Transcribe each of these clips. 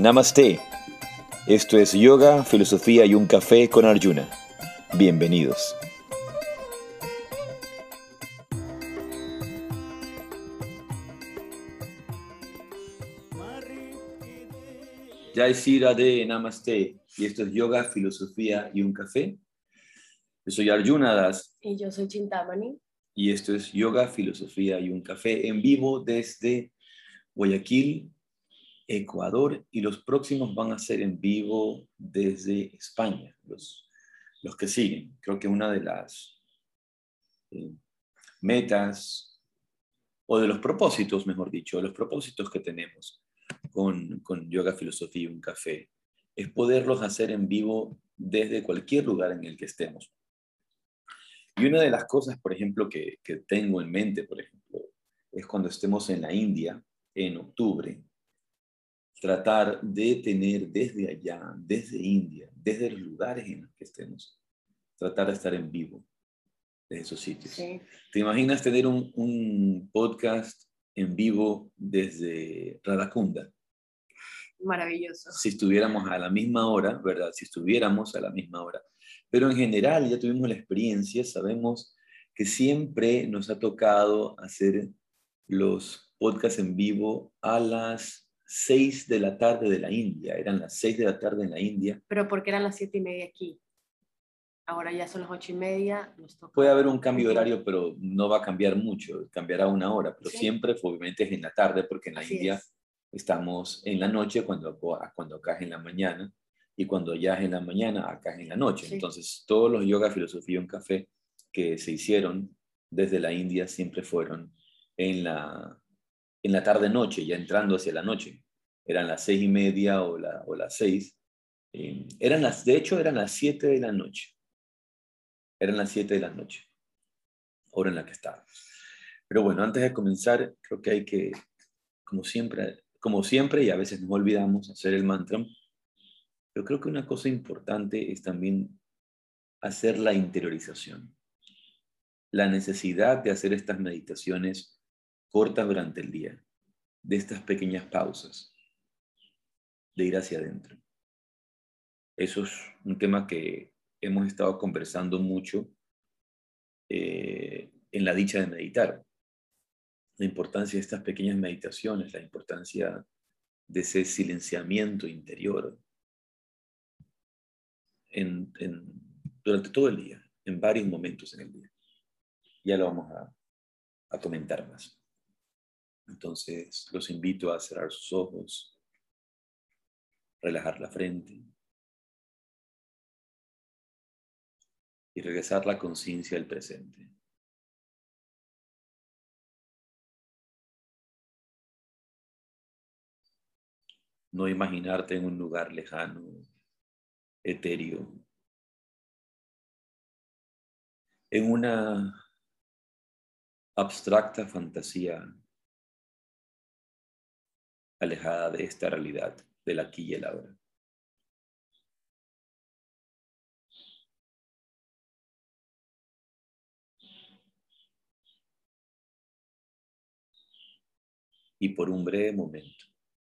Namaste. Esto es Yoga, Filosofía y un Café con Arjuna. Bienvenidos. Jai Sira de Namaste. Y esto es Yoga, Filosofía y un Café. Yo soy Arjuna Das. Y yo soy Chintamani. Y esto es Yoga, Filosofía y un Café en vivo desde Guayaquil, Ecuador y los próximos van a ser en vivo desde España, los, los que siguen. Creo que una de las eh, metas o de los propósitos, mejor dicho, los propósitos que tenemos con, con Yoga, Filosofía y un Café es poderlos hacer en vivo desde cualquier lugar en el que estemos. Y una de las cosas, por ejemplo, que, que tengo en mente, por ejemplo, es cuando estemos en la India en octubre, tratar de tener desde allá, desde India, desde los lugares en los que estemos, tratar de estar en vivo de esos sitios. ¿Te imaginas tener un, un, podcast en vivo desde Radacunda? Maravilloso. Si estuviéramos a la misma hora, ¿verdad? Si estuviéramos a la misma hora. Pero en general ya tuvimos la experiencia, sabemos que siempre nos ha tocado hacer los podcasts en vivo a las 6 de la tarde de la India. Eran las 6 de la tarde en la India. Pero porque eran las 7 y media aquí. Ahora ya son las 8 y media. Puede haber un cambio de horario, pero no va a cambiar mucho. Cambiará una hora, pero siempre, obviamente, es en la tarde, porque en la India estamos en la noche cuando, cuando acá es en la mañana. Y cuando ya es en la mañana, acá es en la noche. Entonces, todos los yoga, filosofía en café que se hicieron desde la India siempre fueron en la, en la tarde-noche, ya entrando hacia la noche. Eran las seis y media o, la, o las seis. Eh, eran las, de hecho, eran las siete de la noche. Eran las siete de la noche, hora en la que estábamos. Pero bueno, antes de comenzar, creo que hay que, como siempre, como siempre, y a veces nos olvidamos hacer el mantra, pero creo que una cosa importante es también hacer la interiorización. La necesidad de hacer estas meditaciones corta durante el día, de estas pequeñas pausas, de ir hacia adentro. Eso es un tema que hemos estado conversando mucho eh, en la dicha de meditar. La importancia de estas pequeñas meditaciones, la importancia de ese silenciamiento interior durante todo el día, en varios momentos en el día. Ya lo vamos a comentar más. Entonces los invito a cerrar sus ojos, relajar la frente y regresar la conciencia al presente. No imaginarte en un lugar lejano, etéreo, en una abstracta fantasía alejada de esta realidad del aquí y el ahora. Y por un breve momento,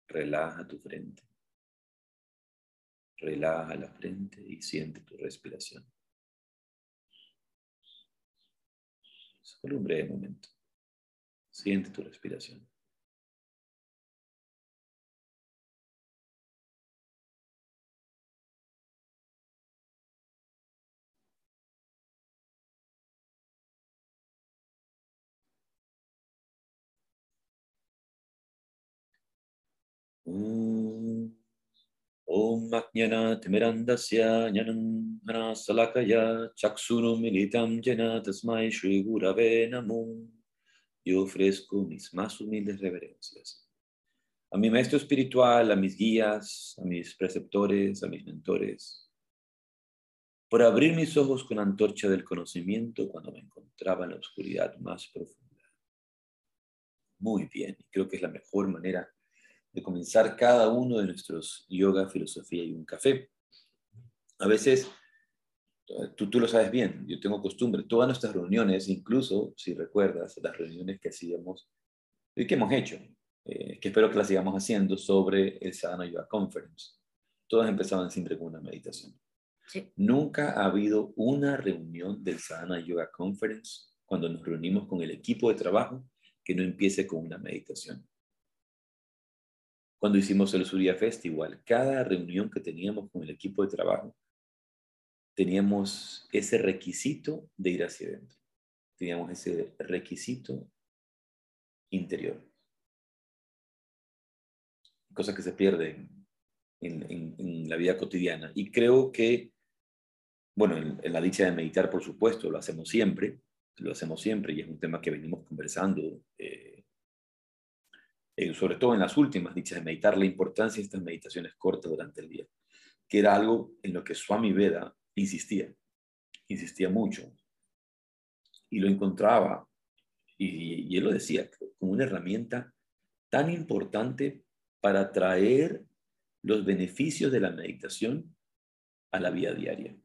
relaja tu frente. Relaja la frente y siente tu respiración. Solo un breve momento. Siente tu respiración. ॐ अज्ञनातिमिरन्दस्य ज्ञनं salakaya चक्षुरु militam jena tasmai shri gurave namo. Yo ofrezco mis más humildes reverencias a mi maestro espiritual, a mis guías, a mis preceptores, a mis mentores, por abrir mis ojos con antorcha del conocimiento cuando me encontraba en la oscuridad más profunda. Muy bien, creo que es la mejor manera de comenzar cada uno de nuestros yoga, filosofía y un café. A veces, tú, tú lo sabes bien, yo tengo costumbre, todas nuestras reuniones, incluso si recuerdas las reuniones que hacíamos y que hemos hecho eh, que espero que la sigamos haciendo, sobre el Sadhana Yoga Conference. Todas empezaban siempre con una meditación. Nunca ha habido una reunión del Sadhana Yoga Conference cuando nos reunimos con el equipo de trabajo que no empiece con una meditación. Cuando hicimos el Surya Festival, cada reunión que teníamos con el equipo de trabajo, teníamos ese requisito de ir hacia adentro. Teníamos ese requisito interior. Cosa que se pierde en, la vida cotidiana. Y creo que, bueno, en, la dicha de meditar, por supuesto, lo hacemos siempre, lo hacemos siempre y es un tema que venimos conversando, eh, eh, sobre todo en las últimas dichas de meditar, la importancia de estas meditaciones cortas durante el día, que era algo en lo que Swami Veda insistía, insistía mucho y lo encontraba, y, y él lo decía, como una herramienta tan importante para traer los beneficios de la meditación a la vida diaria,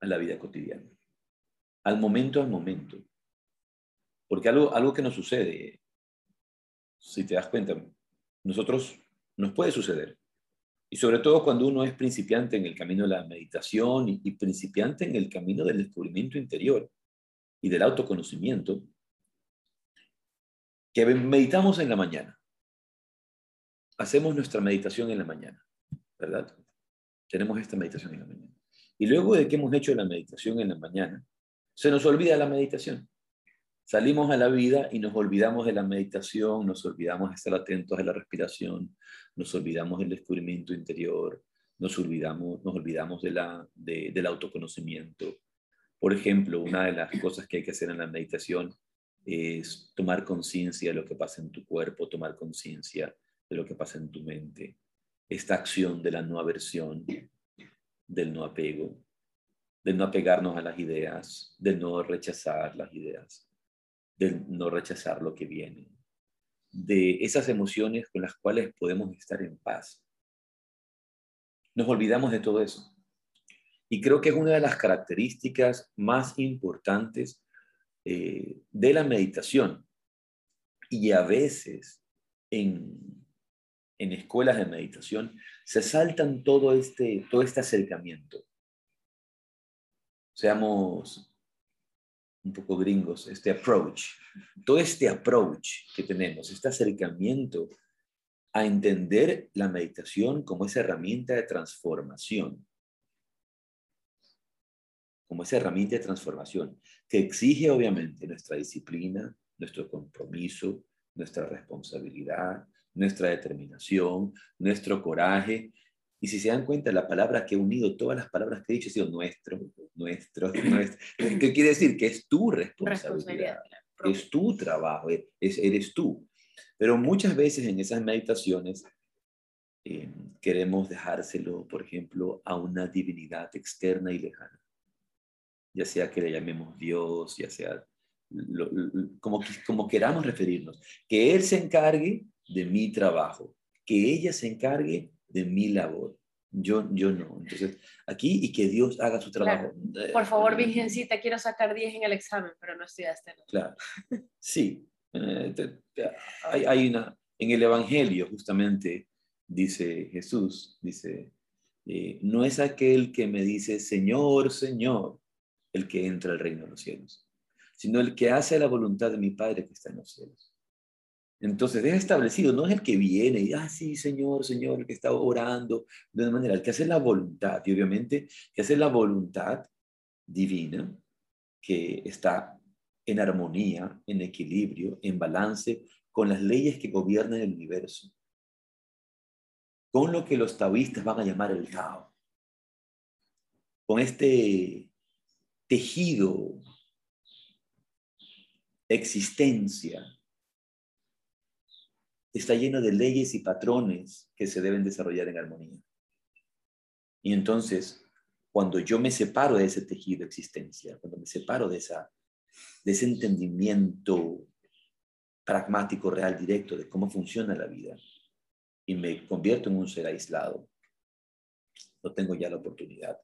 a la vida cotidiana, al momento al momento. Porque algo, algo que nos sucede, si te das cuenta, nosotros nos puede suceder. Y sobre todo cuando uno es principiante en el camino de la meditación y, y principiante en el camino del descubrimiento interior y del autoconocimiento, que meditamos en la mañana. Hacemos nuestra meditación en la mañana, ¿verdad? Tenemos esta meditación en la mañana. Y luego de que hemos hecho la meditación en la mañana, se nos olvida la meditación. Salimos a la vida y nos olvidamos de la meditación, nos olvidamos de estar atentos a la respiración, nos olvidamos del descubrimiento interior, nos olvidamos, nos olvidamos del autoconocimiento. Por ejemplo, una de las cosas que hay que hacer en la meditación es tomar conciencia de lo que pasa en tu cuerpo, tomar conciencia de lo que pasa en tu mente. Esta acción de la no aversión, del no apego, del no apegarnos a las ideas, del no rechazar las ideas de no rechazar lo que viene, de esas emociones con las cuales podemos estar en paz. Nos olvidamos de todo eso. Y creo que es una de las características más importantes eh, de la meditación. Y a veces en, en escuelas de meditación se saltan todo este, todo este acercamiento. Seamos un poco gringos, este approach, todo este approach que tenemos, este acercamiento a entender la meditación como esa herramienta de transformación, como esa herramienta de transformación que exige obviamente nuestra disciplina, nuestro compromiso, nuestra responsabilidad, nuestra determinación, nuestro coraje, y si se dan cuenta, la palabra que he unido, todas las palabras que he dicho, ha sido nuestro, nuestro, nuestro. ¿Qué quiere decir? Que es tu responsabilidad, es tu trabajo, es, eres tú. Pero muchas veces en esas meditaciones eh, queremos dejárselo, por ejemplo, a una divinidad externa y lejana. Ya sea que le llamemos Dios, ya sea como, como queramos referirnos. Que Él se encargue de mi trabajo, que ella se encargue de mi labor. Yo, yo no. Entonces, aquí y que Dios haga su trabajo. Eh, Por favor, eh, Virgencita, quiero sacar 10 en el examen, pero no estudiaste. Claro. Sí. Eh, hay, hay, una, en el Evangelio, justamente, dice Jesús, dice, no es aquel que me dice, Señor, Señor, el que entra al reino de los cielos, sino el que hace la voluntad de mi Padre que está en los cielos. Entonces es establecido, no es el que viene y, ah, sí, Señor, Señor, el que está orando, de una manera, el que hace la voluntad, y obviamente que hace la voluntad divina, que está en armonía, en equilibrio, en balance con las leyes que gobiernan el universo, con lo que los taoístas van a llamar el Tao, con este tejido, existencia, está lleno de leyes y patrones que se deben desarrollar en armonía. Y entonces, cuando yo me separo de ese tejido de existencia, cuando me separo de, esa, de ese entendimiento pragmático, real, directo de cómo funciona la vida, y me convierto en un ser aislado, no tengo ya la oportunidad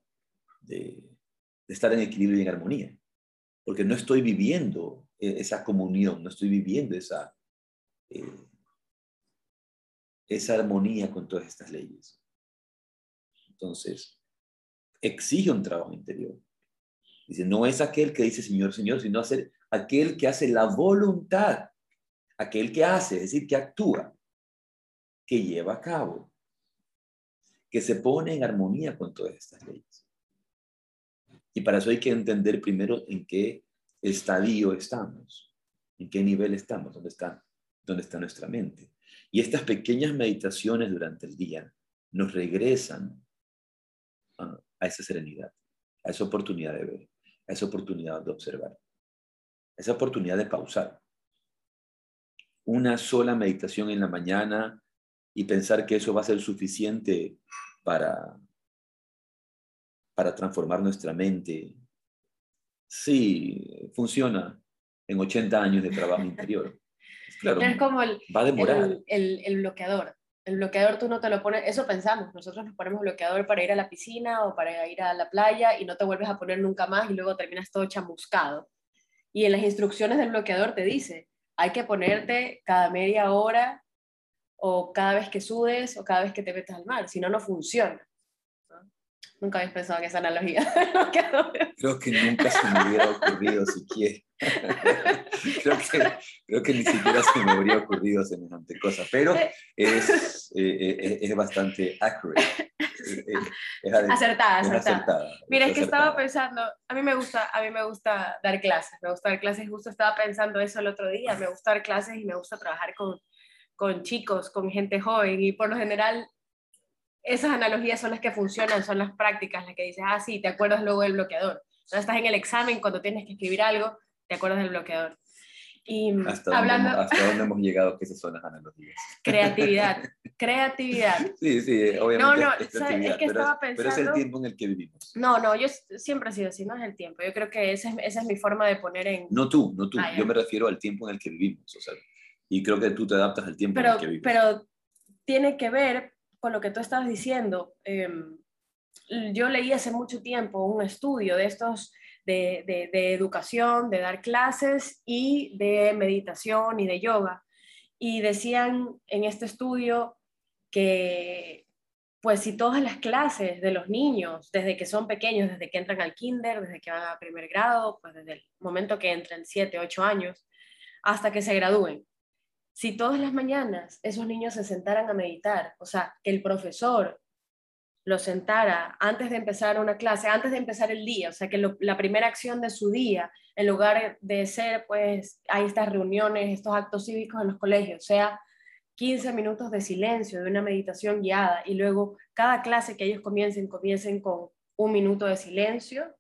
de, estar en equilibrio y en armonía, porque no estoy viviendo esa comunión, no estoy viviendo esa, eh, esa armonía con todas estas leyes. Entonces, exige un trabajo interior. Dice, no es aquel que dice Señor, Señor, sino hacer aquel que hace la voluntad, aquel que hace, es decir, que actúa, que lleva a cabo, que se pone en armonía con todas estas leyes. Y para eso hay que entender primero en qué estadio estamos, en qué nivel estamos, dónde está, dónde está nuestra mente. Y estas pequeñas meditaciones durante el día nos regresan a, esa serenidad, a esa oportunidad de ver, a esa oportunidad de observar, a esa oportunidad de pausar. Una sola meditación en la mañana y pensar que eso va a ser suficiente para, para transformar nuestra mente. Sí, funciona en 80 años de trabajo interior. Claro, es como el, va a demorar. El, el, bloqueador. El bloqueador tú no te lo pones, eso pensamos, nosotros nos ponemos bloqueador para ir a la piscina o para ir a la playa y no te vuelves a poner nunca más y luego terminas todo chamuscado. Y en las instrucciones del bloqueador te dice, hay que ponerte cada media hora o cada vez que sudes o cada vez que te metes al mar, si no, no funciona. Nunca habías pensado en esa analogía. creo que nunca se me hubiera ocurrido siquiera. creo, que, creo que ni siquiera se me habría ocurrido semejante cosa, pero es, eh, eh, es bastante accurate. acertada, acertada. Mira, es que estaba pensando, a mí me gusta, a mí me gusta dar clases, me gusta dar clases, justo estaba pensando eso el otro día, me gusta dar clases y me gusta trabajar con, con chicos, con gente joven y por lo general esas analogías son las que funcionan, son las prácticas, las que dices, ah, sí, te acuerdas luego del bloqueador. Cuando estás en el examen, cuando tienes que escribir algo, te acuerdas del bloqueador. Y ¿Hasta, hablando... dónde, ¿Hasta dónde hemos llegado que esas son las analogías? Creatividad, creatividad. Sí, sí, obviamente. No, no, es, que estaba pensando... pero es el tiempo en el que vivimos. No, no, yo siempre he sido así, no es el tiempo. Yo creo que esa es, esa es mi forma de poner en... No tú, no tú. Ah, yo me refiero al tiempo en el que vivimos, o sea, y creo que tú te adaptas al tiempo en el que vivimos. Pero tiene que ver lo que tú estabas diciendo. Em, yo leí hace mucho tiempo un estudio de estos de, de, educación, de dar clases y de meditación y de yoga. Y decían en este estudio que, pues si todas las clases de los niños, desde que son pequeños, desde que entran al kinder, desde que van a primer grado, pues desde el momento que entran 7, 8 años, hasta que se gradúen, si todas las mañanas esos niños se sentaran a meditar, o sea, que el profesor los sentara antes de empezar una clase, antes de empezar el día, o sea, que la primera acción de su día, en lugar de ser, pues, hay estas reuniones, estos actos cívicos en los colegios, sea 15 minutos de silencio, de una meditación guiada, y luego cada clase que ellos comiencen, comiencen con un minuto de silencio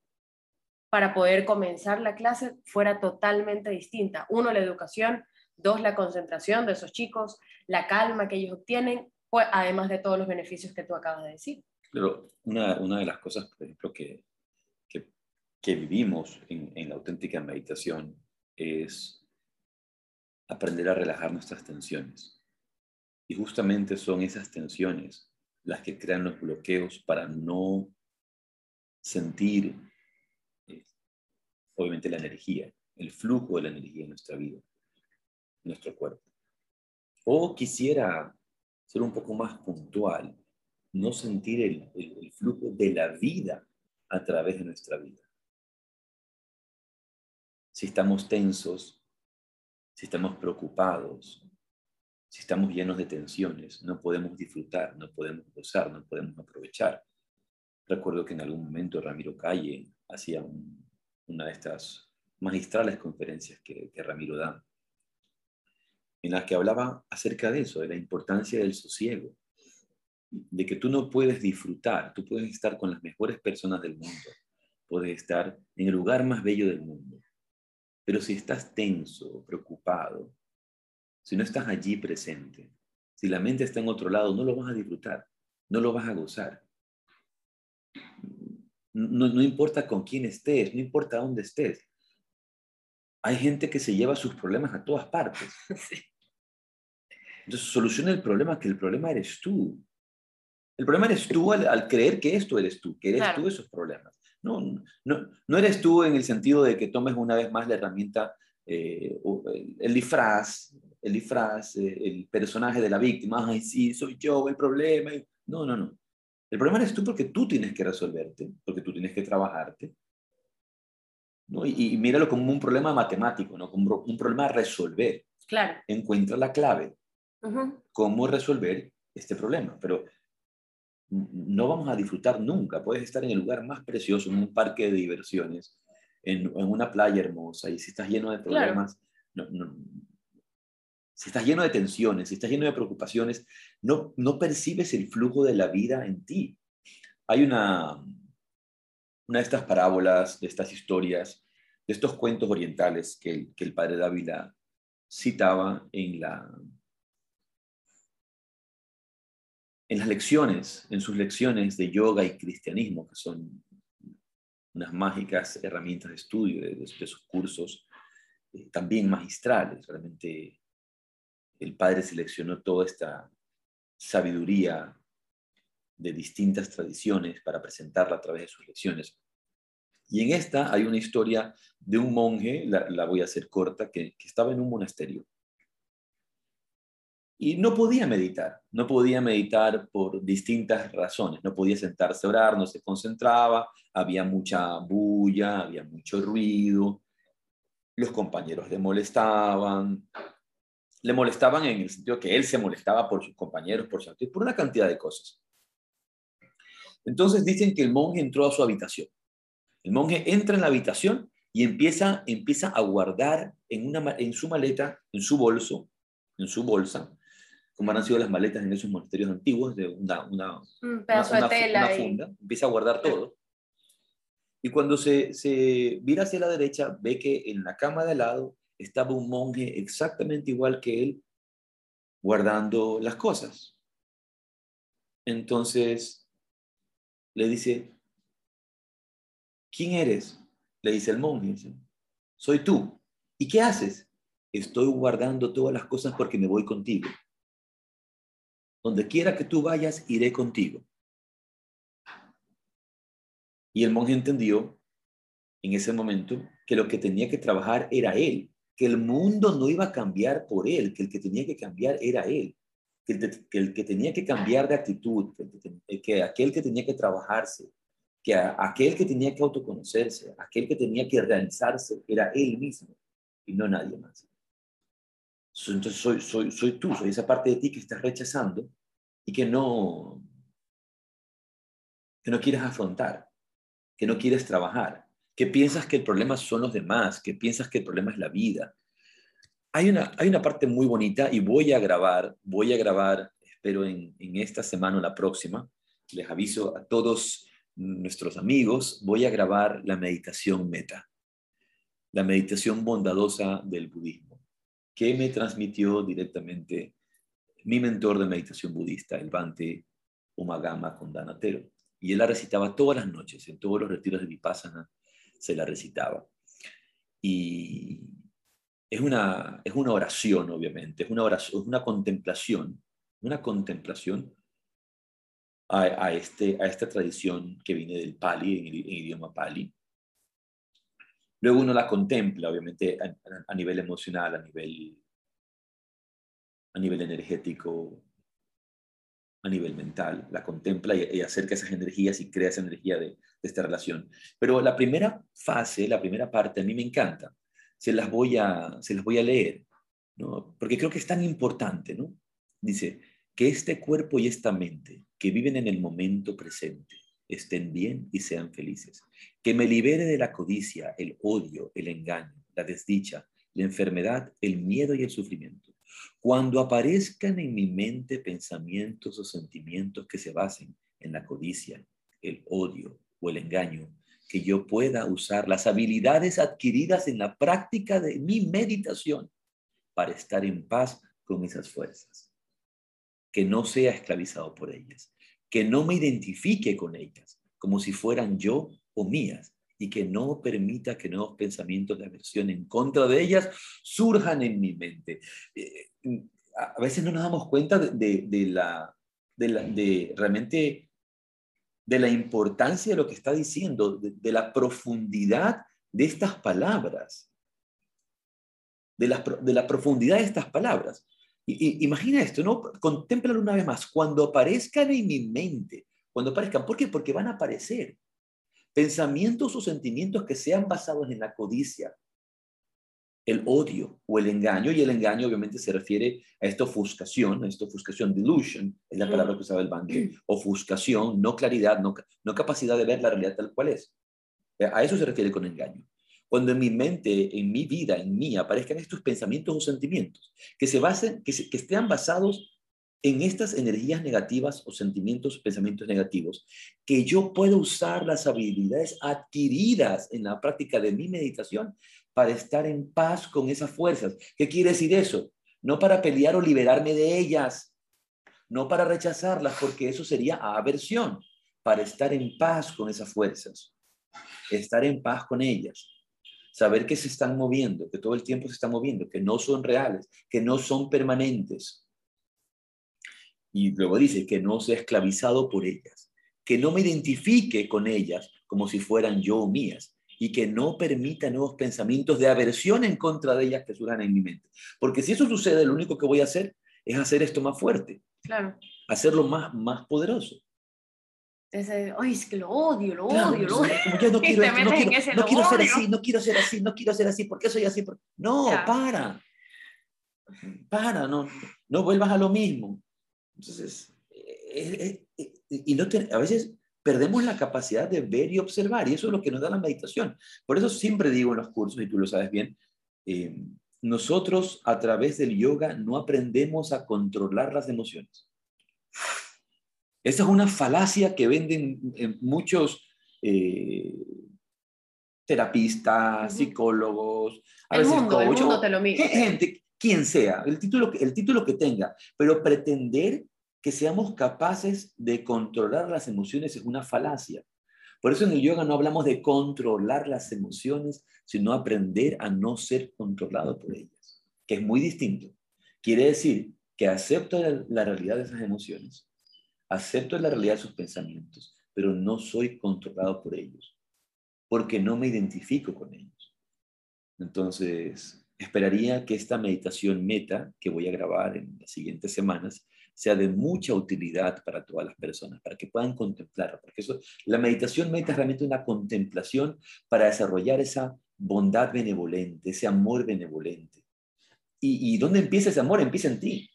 para poder comenzar la clase fuera totalmente distinta. Uno, la educación, Dos, la concentración de esos chicos, la calma que ellos obtienen, pues, además de todos los beneficios que tú acabas de decir. Pero una, una de las cosas, por ejemplo, que, que, vivimos en, en, la auténtica meditación es aprender a relajar nuestras tensiones. Y justamente son esas tensiones las que crean los bloqueos para no sentir, eh, obviamente, la energía, el flujo de la energía en nuestra vida nuestro cuerpo. O quisiera ser un poco más puntual, no sentir el, flujo de la vida a través de nuestra vida. Si estamos tensos, si estamos preocupados, si estamos llenos de tensiones, no podemos disfrutar, no podemos gozar, no podemos aprovechar. Recuerdo que en algún momento Ramiro Calle hacía una de estas magistrales conferencias que Ramiro da en las que hablaba acerca de eso, de la importancia del sosiego, de que tú no puedes disfrutar, tú puedes estar con las mejores personas del mundo, puedes estar en el lugar más bello del mundo, pero si estás tenso, preocupado, si no estás allí presente, si la mente está en otro lado, no lo vas a disfrutar, no lo vas a gozar. No, no importa con quién estés, no importa dónde estés, hay gente que se lleva sus problemas a todas partes. Entonces soluciona el problema, que el problema eres tú. El problema eres tú al, creer que esto eres tú, que eres tú esos problemas. No, no, no eres tú en el sentido de que tomes una vez más la herramienta eh, el, disfraz, el disfraz, eh, el personaje de la víctima, ay, sí, soy yo el problema. No, no, no. El problema eres tú porque tú tienes que resolverte, porque tú tienes que trabajarte. ¿no? Y, míralo como un problema matemático, ¿no? como un problema a resolver. Claro. Encuentra la clave. Cómo resolver este problema. Pero no vamos a disfrutar nunca. Puedes estar en el lugar más precioso, en un parque de diversiones, en, una playa hermosa, y si estás lleno de problemas, si estás lleno de tensiones, si estás lleno de preocupaciones, no, no percibes el flujo de la vida en ti. Hay una, una de estas parábolas, de estas historias, de estos cuentos orientales que, que el padre Dávila citaba en, la, en las lecciones, en sus lecciones de yoga y cristianismo, que son unas mágicas herramientas de estudio de, sus cursos, eh, también magistrales. Realmente el padre seleccionó toda esta sabiduría de distintas tradiciones para presentarla a través de sus lecciones. Y en esta hay una historia de un monje, la, voy a hacer corta, que estaba en un monasterio. Y no podía meditar, no podía meditar por distintas razones, no podía sentarse a orar, no se concentraba, había mucha bulla, había mucho ruido, los compañeros le molestaban, le molestaban en el sentido que él se molestaba por sus compañeros, por, su, por una cantidad de cosas. Entonces dicen que el monje entró a su habitación. El monje entra en la habitación y empieza, empieza a guardar en, una, en su maleta, en su bolso, en su bolsa, como han sido las maletas en esos monasterios antiguos, de una, una, pedazo de tela funda, empieza a guardar todo. Y cuando se, se vira hacia la derecha, ve que en la cama de al lado estaba un monje exactamente igual que él, guardando las cosas. Entonces le dice, ¿quién eres? Le dice el monje, soy tú. ¿Y qué haces? Estoy guardando todas las cosas porque me voy contigo. Donde quiera que tú vayas, iré contigo. Y el monje entendió en ese momento que lo que tenía que trabajar era él, que el mundo no iba a cambiar por él, que el que tenía que cambiar era él, que el, que, tenía que cambiar de actitud, que, aquel que tenía que trabajarse, que aquel que tenía que autoconocerse, aquel que tenía que realizarse era él mismo y no nadie más. Entonces soy, tú, soy esa parte de ti que estás rechazando y que no, que no quieres afrontar, que no quieres trabajar que piensas que el problema son los demás, que piensas que el problema es la vida. Hay una, hay una parte muy bonita y voy a grabar, voy a grabar, espero en esta semana o la próxima, les aviso a todos nuestros amigos, voy a grabar la meditación meta, la meditación bondadosa del budismo, que me transmitió directamente mi mentor de meditación budista, el Bante Umagama Kondanatero. Y él la recitaba todas las noches, en todos los retiros de Vipassana, se la recitaba. Y es una, es una oración, obviamente, es una, oración, es una contemplación, una contemplación a, este, a esta tradición que viene del Pali, en, idioma Pali. Luego uno la contempla, obviamente, a, nivel emocional, a nivel, a nivel energético, a nivel mental, la contempla y, acerca esas energías y crea esa energía de, esta relación. Pero la primera fase, la primera parte, a mí me encanta. Se las voy a, se las voy a leer, ¿no? porque creo que es tan importante. ¿no? Dice, que este cuerpo y esta mente que viven en el momento presente estén bien y sean felices. Que me libere de la codicia, el odio, el engaño, la desdicha, la enfermedad, el miedo y el sufrimiento. Cuando aparezcan en mi mente pensamientos o sentimientos que se basen en la codicia, el odio, o el engaño, que yo pueda usar las habilidades adquiridas en la práctica de mi meditación para estar en paz con esas fuerzas. Que no sea esclavizado por ellas, que no me identifique con ellas como si fueran yo o mías y que no permita que nuevos pensamientos de aversión en contra de ellas surjan en mi mente. Eh, a veces no nos damos cuenta de, la, de, la, de realmente de la importancia de lo que está diciendo, de, la profundidad de estas palabras. de de la profundidad de estas palabras. Y, imagina esto, ¿no? Contémplalo una vez más. Cuando aparezcan en mi mente, cuando aparezcan, ¿por qué? Porque van a aparecer pensamientos o sentimientos que sean basados en la codicia, el odio o el engaño, y el engaño obviamente se refiere a esta ofuscación, a esta ofuscación, delusion, es la palabra que usaba el banco, ofuscación, no claridad, no, no capacidad de ver la realidad tal cual es. A eso se refiere con engaño. Cuando en mi mente, en mi vida, en mí, aparezcan estos pensamientos o sentimientos que se basen, que, que estén basados en estas energías negativas o sentimientos, pensamientos negativos, que yo puedo usar las habilidades adquiridas en la práctica de mi meditación para estar en paz con esas fuerzas. ¿Qué quiere decir eso? No para pelear o liberarme de ellas, no para rechazarlas, porque eso sería aversión, para estar en paz con esas fuerzas, estar en paz con ellas, saber que se están moviendo, que todo el tiempo se están moviendo, que no son reales, que no son permanentes. Y luego dice que no sea esclavizado por ellas, que no me identifique con ellas como si fueran yo mías, y que no permita nuevos pensamientos de aversión en contra de ellas que surjan en mi mente. Porque si eso sucede, lo único que voy a hacer es hacer esto más fuerte. Claro. Hacerlo más, más poderoso. Ese, ay, es que lo odio, lo odio, lo odio. Como yo no quiero, no quiero, no quiero ser así, no quiero ser así, no quiero ser así, ¿por qué soy así? No, para. Para, no, no vuelvas a lo mismo. Entonces, eh, eh, eh, y no te, a veces perdemos la capacidad de ver y observar, y eso es lo que nos da la meditación. Por eso siempre digo en los cursos, y tú lo sabes bien, eh, nosotros a través del yoga no aprendemos a controlar las emociones. Esa es una falacia que venden muchos eh, terapistas, psicólogos, a el mundo, el mundo te lo mira. Gente, quien sea, el título, el título que tenga, pero pretender que seamos capaces de controlar las emociones es una falacia. Por eso en el yoga no hablamos de controlar las emociones, sino aprender a no ser controlado por ellas, que es muy distinto. Quiere decir que acepto la realidad de esas emociones, acepto la realidad de sus pensamientos, pero no soy controlado por ellos, porque no me identifico con ellos. Entonces, esperaría que esta meditación meta que voy a grabar en las siguientes semanas sea de mucha utilidad para todas las personas, para que puedan contemplar, porque eso, la meditación meta es realmente una contemplación para desarrollar esa bondad benevolente, ese amor benevolente. ¿Y, y dónde empieza ese amor? Empieza en ti,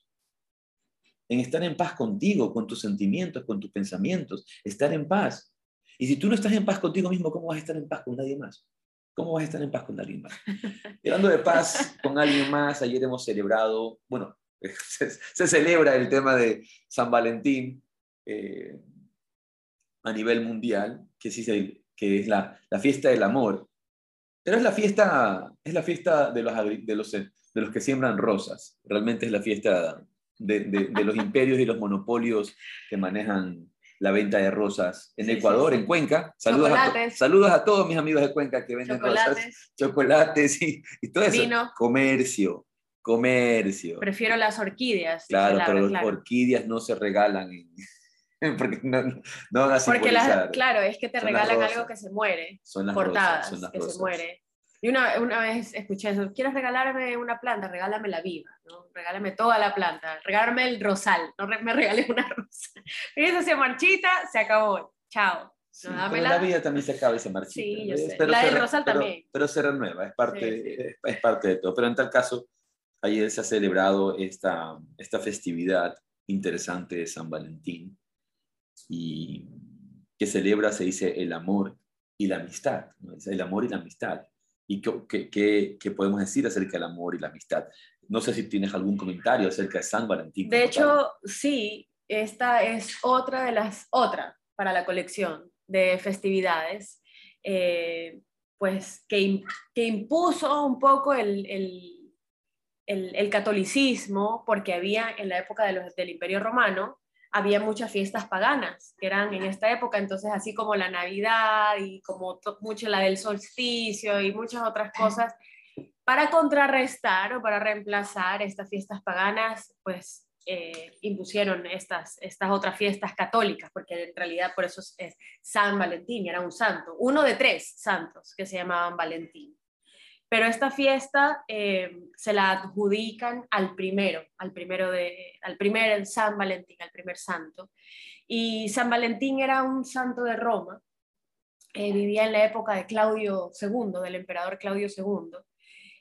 en estar en paz contigo, con tus sentimientos, con tus pensamientos, estar en paz. Y si tú no estás en paz contigo mismo, ¿cómo vas a estar en paz con nadie más? ¿Cómo vas a estar en paz con alguien más? Hablando de paz con alguien más, ayer hemos celebrado, bueno, se, celebra el tema de San Valentín eh, a nivel mundial, que, sí que es la, la, fiesta del amor. Pero es la fiesta, es la fiesta de los, de, los, de los que siembran rosas. Realmente es la fiesta de, de, los imperios y los monopolios que manejan la venta de rosas en Ecuador, en Cuenca. Saludos a, saludos a todos mis amigos de Cuenca que venden rosas, chocolates y, y todo eso. Comercio, Comercio. Prefiero las orquídeas. Claro, pero las orquídeas no se regalan. porque no, no van a Porque claro, es que te regalan algo que se muere. Son las cortadas, son las que se muere. Y una, una, vez escuché eso, ¿quieres regalarme una planta? Regálame la viva, ¿no? Regálame toda la planta, regálame el rosal, no me regales una rosa. Y eso se marchita, se acabó, chao. la vida también se acaba y se marchita. Sí, yo sé. la del rosal también. Pero se renueva, es parte, es parte de todo. Pero en tal caso, ayer se ha celebrado esta, esta festividad interesante de San Valentín y que celebra, se dice, el amor y la amistad, el amor y la amistad. ¿Y qué, qué, qué, podemos decir acerca del amor y la amistad? No sé si tienes algún comentario acerca de San Valentín. De hecho, sí, esta es otra de las, otra para la colección de festividades, eh, pues que, que, impuso un poco el, el el, catolicismo, porque había en la época de los, del Imperio Romano, había muchas fiestas paganas que eran en esta época, entonces así como la Navidad y como mucho la del solsticio y muchas otras cosas, para contrarrestar o para reemplazar estas fiestas paganas, pues eh, impusieron estas, estas otras fiestas católicas, porque en realidad por eso es San Valentín, era un santo, uno de tres santos que se llamaban Valentín. Pero esta fiesta eh, se la adjudican al primero, al primero de, al primer San Valentín, al primer santo. Y San Valentín era un santo de Roma, eh, vivía en la época de Claudio II, del emperador Claudio II.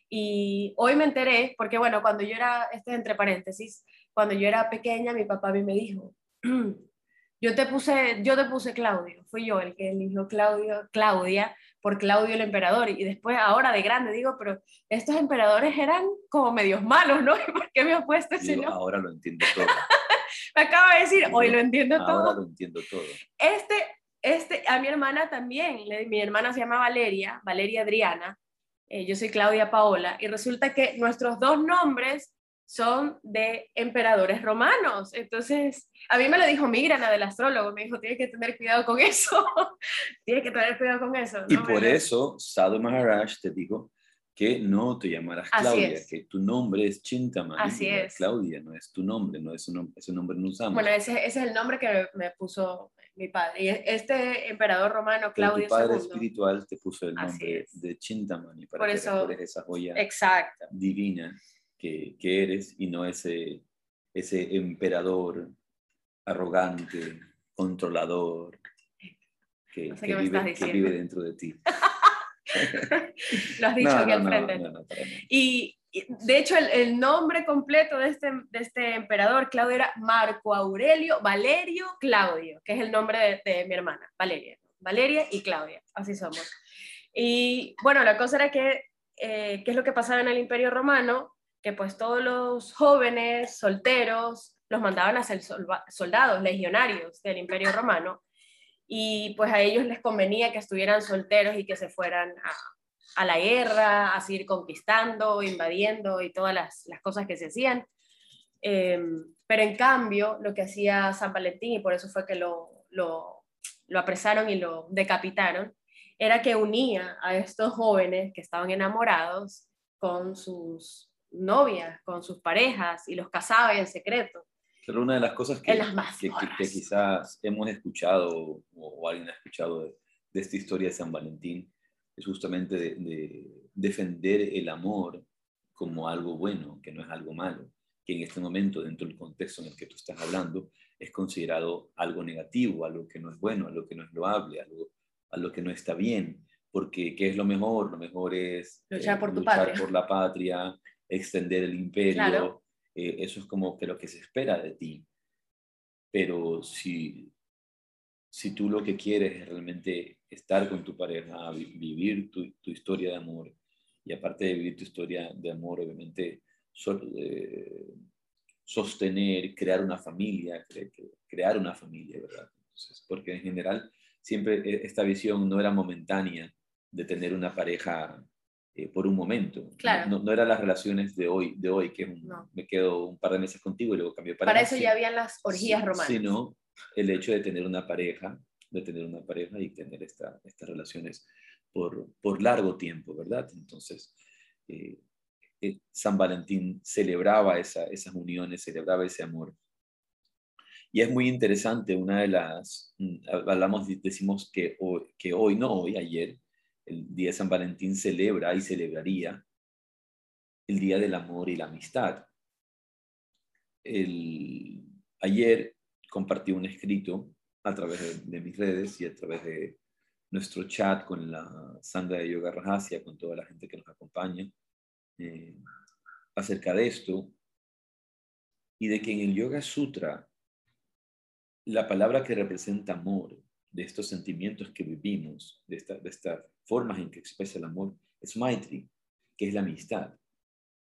Y hoy me enteré, porque bueno, cuando yo era, este es entre paréntesis, cuando yo era pequeña, mi papá a mí me dijo, yo te puse, yo te puse Claudio, fui yo el que eligió Claudio, Claudia, por Claudio el emperador. Y después, ahora de grande, digo, pero estos emperadores eran como medios malos, ¿no? ¿Por qué me ha puesto ese nombre? Ahora lo entiendo todo. me acaba de decir, hoy lo entiendo todo. Ahora lo entiendo todo. Este, este, a mi hermana también, mi hermana se llama Valeria, Valeria Adriana, eh, yo soy Claudia Paola, y resulta que nuestros dos nombres son de emperadores romanos. Entonces, a mí me lo dijo Migrana del astrólogo, me dijo, tienes que tener cuidado con eso, tienes que tener cuidado con eso. Y por eso, Sadhu Maharaj te dijo que no te llamarás Claudia, que tu nombre es Chintamani. Así es. Claudia no es tu nombre, no es un, ese nombre no usamos. Bueno, ese, ese, es el nombre que me puso mi padre. Y este emperador romano, Claudio Pero tu padre espiritual te puso el nombre de Chintamani para por que eso, esa joya exacto. divina que, que, eres y no ese, ese emperador arrogante, controlador, que, que, vive, que vive, dentro de ti. Lo has dicho aquí al frente. y, de hecho, el, el, nombre completo de este, de este emperador, Claudio, era Marco Aurelio Valerio Claudio, que es el nombre de, de mi hermana, Valeria. Valeria y Claudia, así somos. Y bueno, la cosa era que, eh, ¿qué es lo que pasaba en el Imperio Romano? Que pues todos los jóvenes solteros los mandaban a ser soldados, legionarios del Imperio Romano, y pues a ellos les convenía que estuvieran solteros y que se fueran a, la guerra, a seguir conquistando, invadiendo y todas las, cosas que se hacían. Em, pero en cambio, lo que hacía San Valentín, y por eso fue que lo, lo, lo apresaron y lo decapitaron, era que unía a estos jóvenes que estaban enamorados con sus novias, con sus parejas y los casaba en secreto. Pero una de las cosas que, que, quizás hemos escuchado o, alguien ha escuchado de, esta historia de San Valentín es justamente de, defender el amor como algo bueno, que no es algo malo, que en este momento, dentro del contexto en el que tú estás hablando, es considerado algo negativo, algo que no es bueno, algo que no es loable, algo, algo que no está bien, porque ¿qué es lo mejor? Lo mejor es luchar por, tu luchar patria. por la patria, extender el imperio, eh, eso es como que lo que se espera de ti. Pero si, si tú lo que quieres es realmente estar con tu pareja, vivir tu, tu historia de amor, y aparte de vivir tu historia de amor, obviamente eh, sostener, crear una familia, crear una familia, ¿verdad? porque en general siempre e, esta visión no era momentánea de tener una pareja eh, por un momento. No, no, eran las relaciones de hoy, de hoy que me quedo un par de meses contigo y luego cambio para Para eso ya habían las orgías romanas. Sino el hecho de tener una pareja, de tener una pareja y tener esta, estas relaciones por, por largo tiempo, ¿verdad? Entonces, eh, eh, San Valentín celebraba esa, esas uniones, celebraba ese amor. Y es muy interesante, una de las, mm, hablamos, decimos que hoy, que hoy, no hoy, ayer, el día de San Valentín celebra y celebraría el Día del Amor y la Amistad. ayer compartí un escrito a través de, mis redes y a través de nuestro chat con la Sandra de Yoga Rajasia, con toda la gente que nos acompaña, eh, acerca de esto y de que en el Yoga Sutra la palabra que representa amor de estos sentimientos que vivimos, de, esta, estas formas en que expresa el amor, es Maitri, que es la amistad,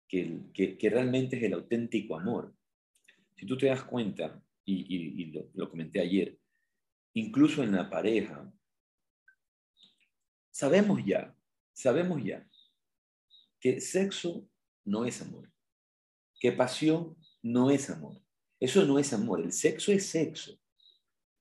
que, que, realmente es el auténtico amor. Si tú te das cuenta, y, lo comenté ayer, incluso en la pareja, sabemos ya, sabemos ya que sexo no es amor, que pasión no es amor. Eso no es amor, el sexo es sexo.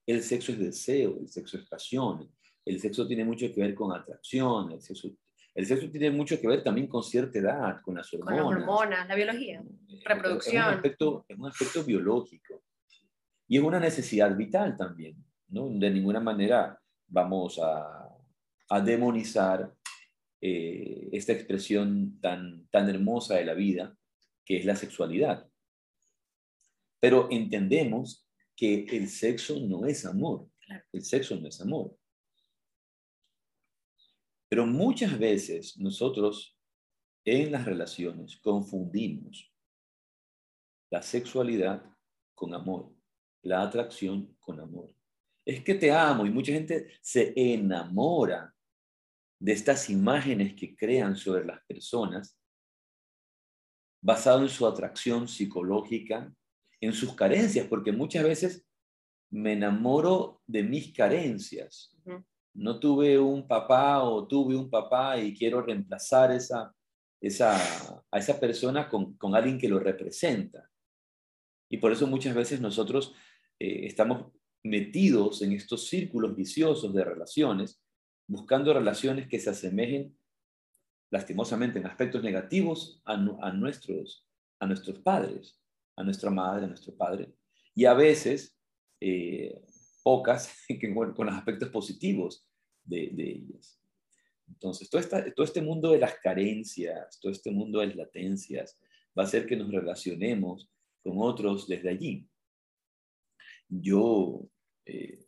El sexo es deseo, el sexo es pasión, el sexo tiene mucho que ver con atracción, el sexo, el sexo tiene mucho que ver también con cierta edad, con las hormonas. Con las hormonas, la biología, reproducción. Es un, aspecto, es un aspecto biológico. Y es una necesidad vital también. ¿no? De ninguna manera vamos a, a demonizar eh, esta expresión tan, tan hermosa de la vida, que es la sexualidad. Pero entendemos que el sexo no es amor. El sexo no es amor. Pero muchas veces nosotros en las relaciones confundimos la sexualidad con amor, la atracción con amor. Es que te amo y mucha gente se enamora de estas imágenes que crean sobre las personas basado en su atracción psicológica, en sus carencias, porque muchas veces me enamoro de mis carencias. No tuve un papá o tuve un papá y quiero reemplazar esa, esa, a esa persona con, con alguien que lo representa. Y por eso muchas veces nosotros eh, estamos metidos en estos círculos viciosos de relaciones, buscando relaciones que se asemejen lastimosamente en aspectos negativos a, nuestros, a nuestros padres, a nuestra madre, a nuestro padre, y a veces eh, pocas que, con los aspectos positivos de, de ellas. Entonces, todo, todo este mundo de las carencias, todo este mundo de las latencias, va a hacer que nos relacionemos con otros desde allí. Yo eh,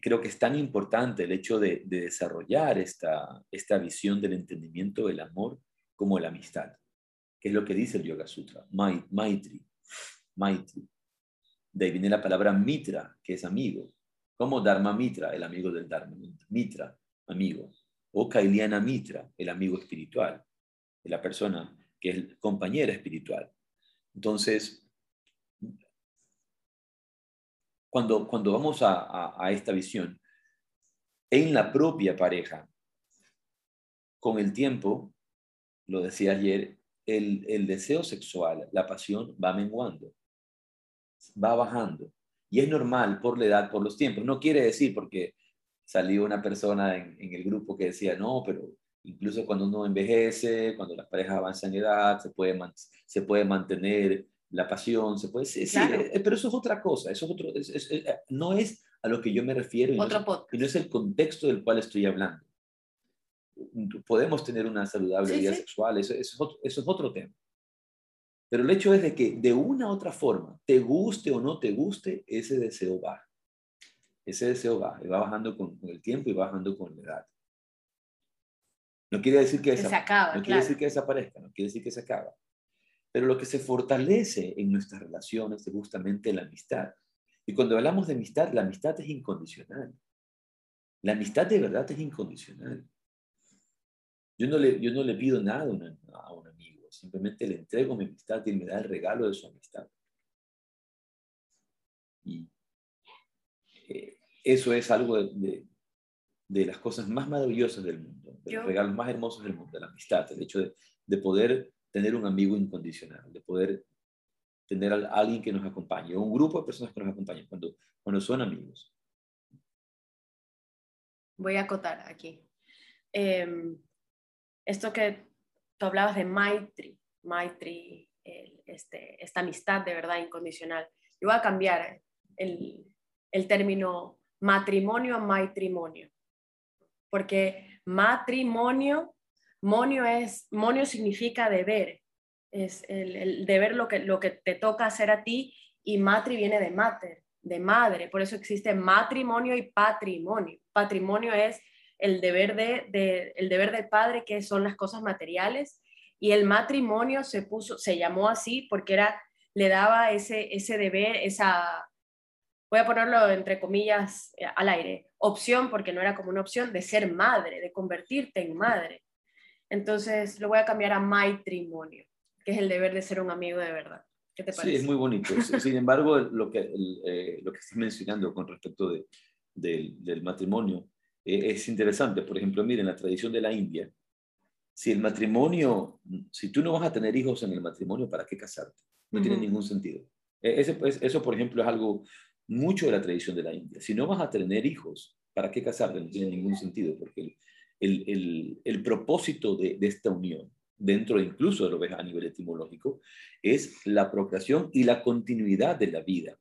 creo que es tan importante el hecho de, desarrollar esta, esta visión del entendimiento del amor como la amistad, es lo que dice el Yoga Sutra, Maitri, Maitri. De ahí viene la palabra Mitra, que es amigo, como Dharma Mitra, el amigo del Dharma, Mitra, amigo, o Kailiana Mitra, el amigo espiritual, la persona que es compañera espiritual. Entonces, cuando, cuando vamos a, a, esta visión, en la propia pareja, con el tiempo, lo decía ayer, el, el, deseo sexual, la pasión va menguando, va bajando. Y es normal por la edad, por los tiempos. No quiere decir porque salió una persona en, en el grupo que decía, no, pero incluso cuando uno envejece, cuando las parejas avanzan en edad, se puede, se puede mantener la pasión, se puede sí, eh, pero eso es otra cosa, eso es otro, eh, no es a lo que yo me refiero y, no es, el contexto del cual estoy hablando. Podemos tener una saludable vida sexual, eso, es otro, eso es otro tema. Pero el hecho es de que de una u otra forma, te guste o no te guste, ese deseo va. Ese deseo va, y va bajando con, el tiempo y va bajando con la edad. No quiere decir que, se acaba, no quiere decir que desaparezca, no quiere decir que se acaba. Pero lo que se fortalece en nuestras relaciones es justamente la amistad. Y cuando hablamos de amistad, la amistad es incondicional. La amistad de verdad es incondicional. Yo no le, yo no le pido nada a, un amigo, simplemente le entrego mi amistad y él me da el regalo de su amistad. Y eh, eso es algo de, de, las cosas más maravillosas del mundo, de los regalos más hermosos del mundo, la amistad, el hecho de, de poder tener un amigo incondicional, de poder tener a alguien que nos acompañe, un grupo de personas que nos acompañen cuando, cuando son amigos. Voy a acotar aquí. Em, esto que tú hablabas de Maitri, Maitri, este, esta amistad de verdad incondicional. Yo voy a cambiar el, el término matrimonio a matrimonio, porque matrimonio Monio, es, monio significa deber, es el, deber lo que, lo que te toca hacer a ti y matri viene de mater, de madre, por eso existe matrimonio y patrimonio. Patrimonio es el deber, de, el deber del padre, que son las cosas materiales, y el matrimonio se, puso, se llamó así porque era, le daba ese, ese deber, esa, voy a ponerlo entre comillas eh, al aire, opción, porque no era como una opción, de ser madre, de convertirte en madre. Entonces lo voy a cambiar a matrimonio, que es el deber de ser un amigo de verdad. ¿Qué te parece? Sí, es muy bonito. Sin embargo, lo que, eh, lo que estás mencionando con respecto de, del matrimonio eh, es interesante. Por ejemplo, miren, la tradición de la India, si el matrimonio, si tú no vas a tener hijos en el matrimonio, ¿para qué casarte? No tiene ningún sentido. E, ese, pues, eso, por ejemplo, es algo mucho de la tradición de la India. Si no vas a tener hijos, ¿para qué casarte? No tiene ningún sentido, porque el, propósito de, esta unión, dentro incluso de lo ves a nivel etimológico, es la procreación y la continuidad de la vida.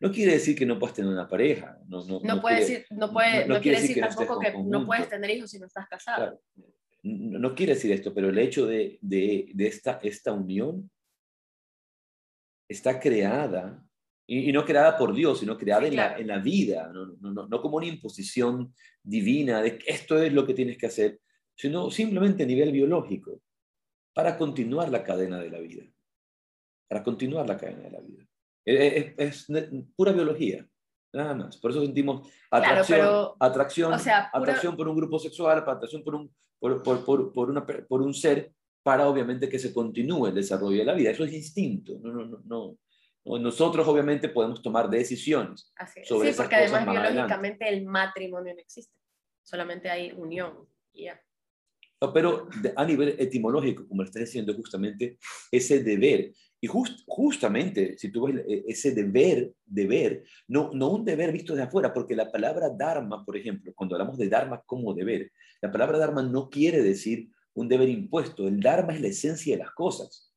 No quiere decir que no puedas tener una pareja. No, no, no, puede decir, no, puede, no, quiere decir, tampoco que no puedes tener hijos si no estás casado. No, quiere decir esto, pero el hecho de, de, de esta, esta unión está creada, y, no creada por Dios, sino creada en, la, en, la, vida, no, no, como una imposición divina de que esto es lo que tienes que hacer, sino simplemente a nivel biológico, para continuar la cadena de la vida, para continuar la cadena de la vida. Es, pura biología, nada más. Por eso sentimos atracción, atracción, atracción por un grupo sexual, atracción por un, por, por, por, por, una, por un ser, para obviamente que se continúe el desarrollo de la vida. Eso es instinto. No, no, no, no. Nosotros obviamente podemos tomar decisiones sobre sí, porque además biológicamente el matrimonio no existe. Solamente hay unión. ya pero a nivel etimológico, como estás diciendo, justamente ese deber. Y justamente, si tú ves e, ese deber, deber, no, no un deber visto de afuera, porque la palabra dharma, por ejemplo, cuando hablamos de dharma como deber, la palabra dharma no quiere decir un deber impuesto. El dharma es la esencia de las cosas.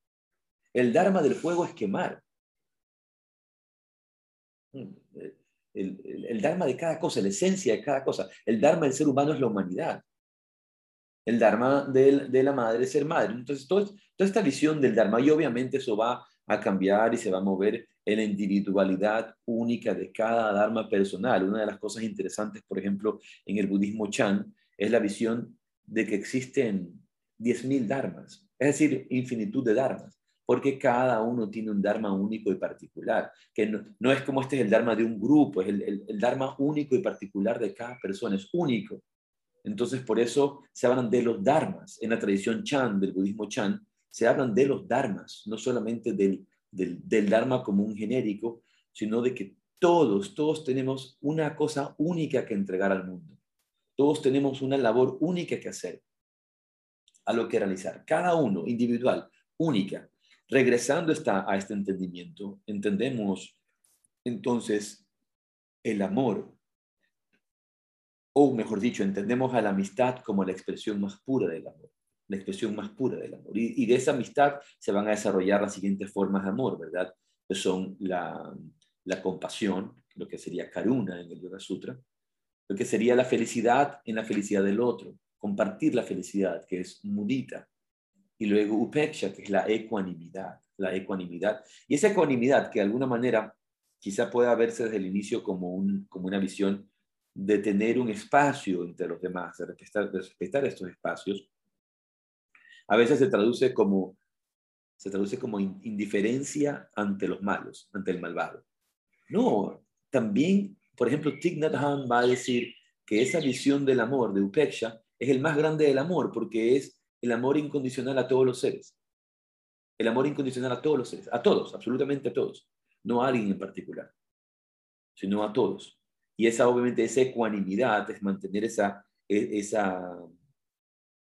El dharma del fuego es quemar. Mm, el, el, el dharma de cada cosa, la esencia de cada cosa. El dharma del ser humano es la humanidad el Dharma de, la madre es ser madre. Entonces, toda esta visión del Dharma, y obviamente eso va a cambiar y se va a mover en la individualidad única de cada Dharma personal. Una de las cosas interesantes, por ejemplo, en el budismo Chan, es la visión de que existen 10.000 Dharmas, es decir, infinitud de Dharmas, porque cada uno tiene un Dharma único y particular, que no, es como este es el Dharma de un grupo, es el, el Dharma único y particular de cada persona, es único. Entonces, por eso se hablan de los dharmas. En la tradición Chan, del budismo Chan, se hablan de los dharmas, no solamente del, del, dharma como un genérico, sino de que todos, todos tenemos una cosa única que entregar al mundo. Todos tenemos una labor única que hacer, a lo que realizar. Cada uno, individual, única. Regresando esta, a este entendimiento, entendemos entonces el amor o mejor dicho, entendemos a la amistad como la expresión más pura del amor, la expresión más pura del amor. Y, de esa amistad se van a desarrollar las siguientes formas de amor, ¿verdad? Que son la, la compasión, lo que sería karuna en el Yoga Sutra, lo que sería la felicidad en la felicidad del otro, compartir la felicidad, que es mudita, y luego upeksha, que es la ecuanimidad, la ecuanimidad. Y esa ecuanimidad, que de alguna manera quizá pueda verse desde el inicio como, un, como una visión de tener un espacio entre los demás, de respetar, estos espacios, a veces se traduce como, se traduce como indiferencia ante los malos, ante el malvado. No, también, por ejemplo, Thich Nhat Hanh va a decir que esa visión del amor, de Upeksha, es el más grande del amor, porque es el amor incondicional a todos los seres. El amor incondicional a todos los seres, a todos, absolutamente a todos, no a alguien en particular, sino a todos. Y esa, obviamente, esa ecuanimidad es mantener esa, e, esa,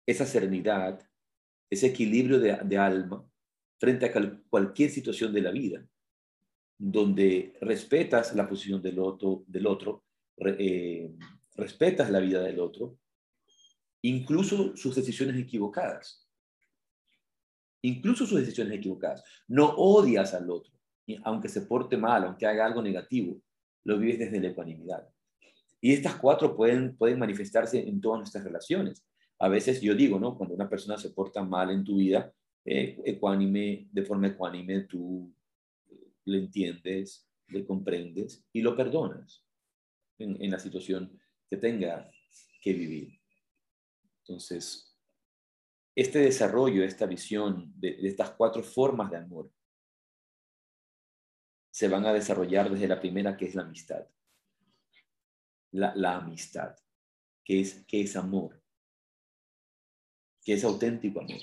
esa serenidad, ese equilibrio de, alma frente a cualquier situación de la vida, donde respetas la posición del otro, del otro eh, respetas la vida del otro, incluso sus decisiones equivocadas. Incluso sus decisiones equivocadas. No odias al otro, aunque se porte mal, aunque haga algo negativo lo vives desde la ecuanimidad. Y estas cuatro pueden, pueden manifestarse en todas nuestras relaciones. A veces yo digo, ¿no? Cuando una persona se porta mal en tu vida, eh, de forma ecuánime, tú le entiendes, le comprendes y lo perdonas en, la situación que tenga que vivir. Entonces, este desarrollo, esta visión de estas cuatro formas de amor se van a desarrollar desde la primera, que es la amistad. La, amistad, que es, que es amor, que es auténtico amor.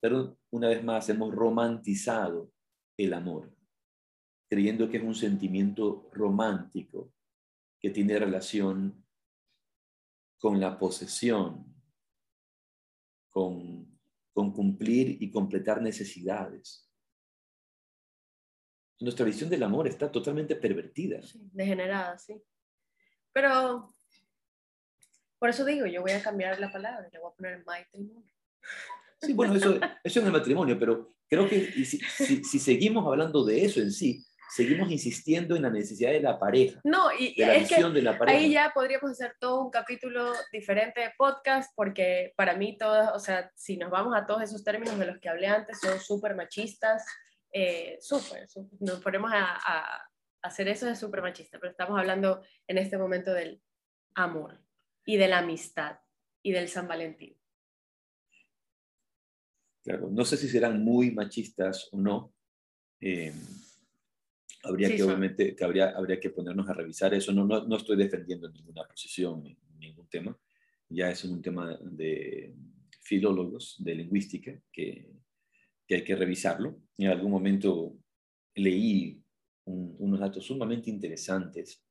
Pero una vez más, hemos romantizado el amor, creyendo que es un sentimiento romántico que tiene relación con la posesión, con, con cumplir y completar necesidades nuestra visión del amor está totalmente pervertida. degenerada, sí. Pero por eso digo, yo voy a cambiar la palabra, le voy a poner matrimonio. Sí, bueno, eso, eso en el matrimonio, pero creo que si, si, seguimos hablando de eso en sí, seguimos insistiendo en la necesidad de la pareja. No, y es que ahí ya podríamos hacer todo un capítulo diferente de podcast, porque para mí todos, o sea, si nos vamos a todos esos términos de los que hablé antes, son súper machistas, eh, súper, nos ponemos a, a, hacer eso de súper machista, pero estamos hablando en este momento del amor y de la amistad y del San Valentín. Claro, no sé si serán muy machistas o no. Eh, habría que, obviamente, que habría, habría que ponernos a revisar eso. No, no, no estoy defendiendo ninguna posición, ningún tema. Ya es un tema de filólogos, de lingüística, que, que hay que revisarlo. En algún momento leí unos datos sumamente interesantes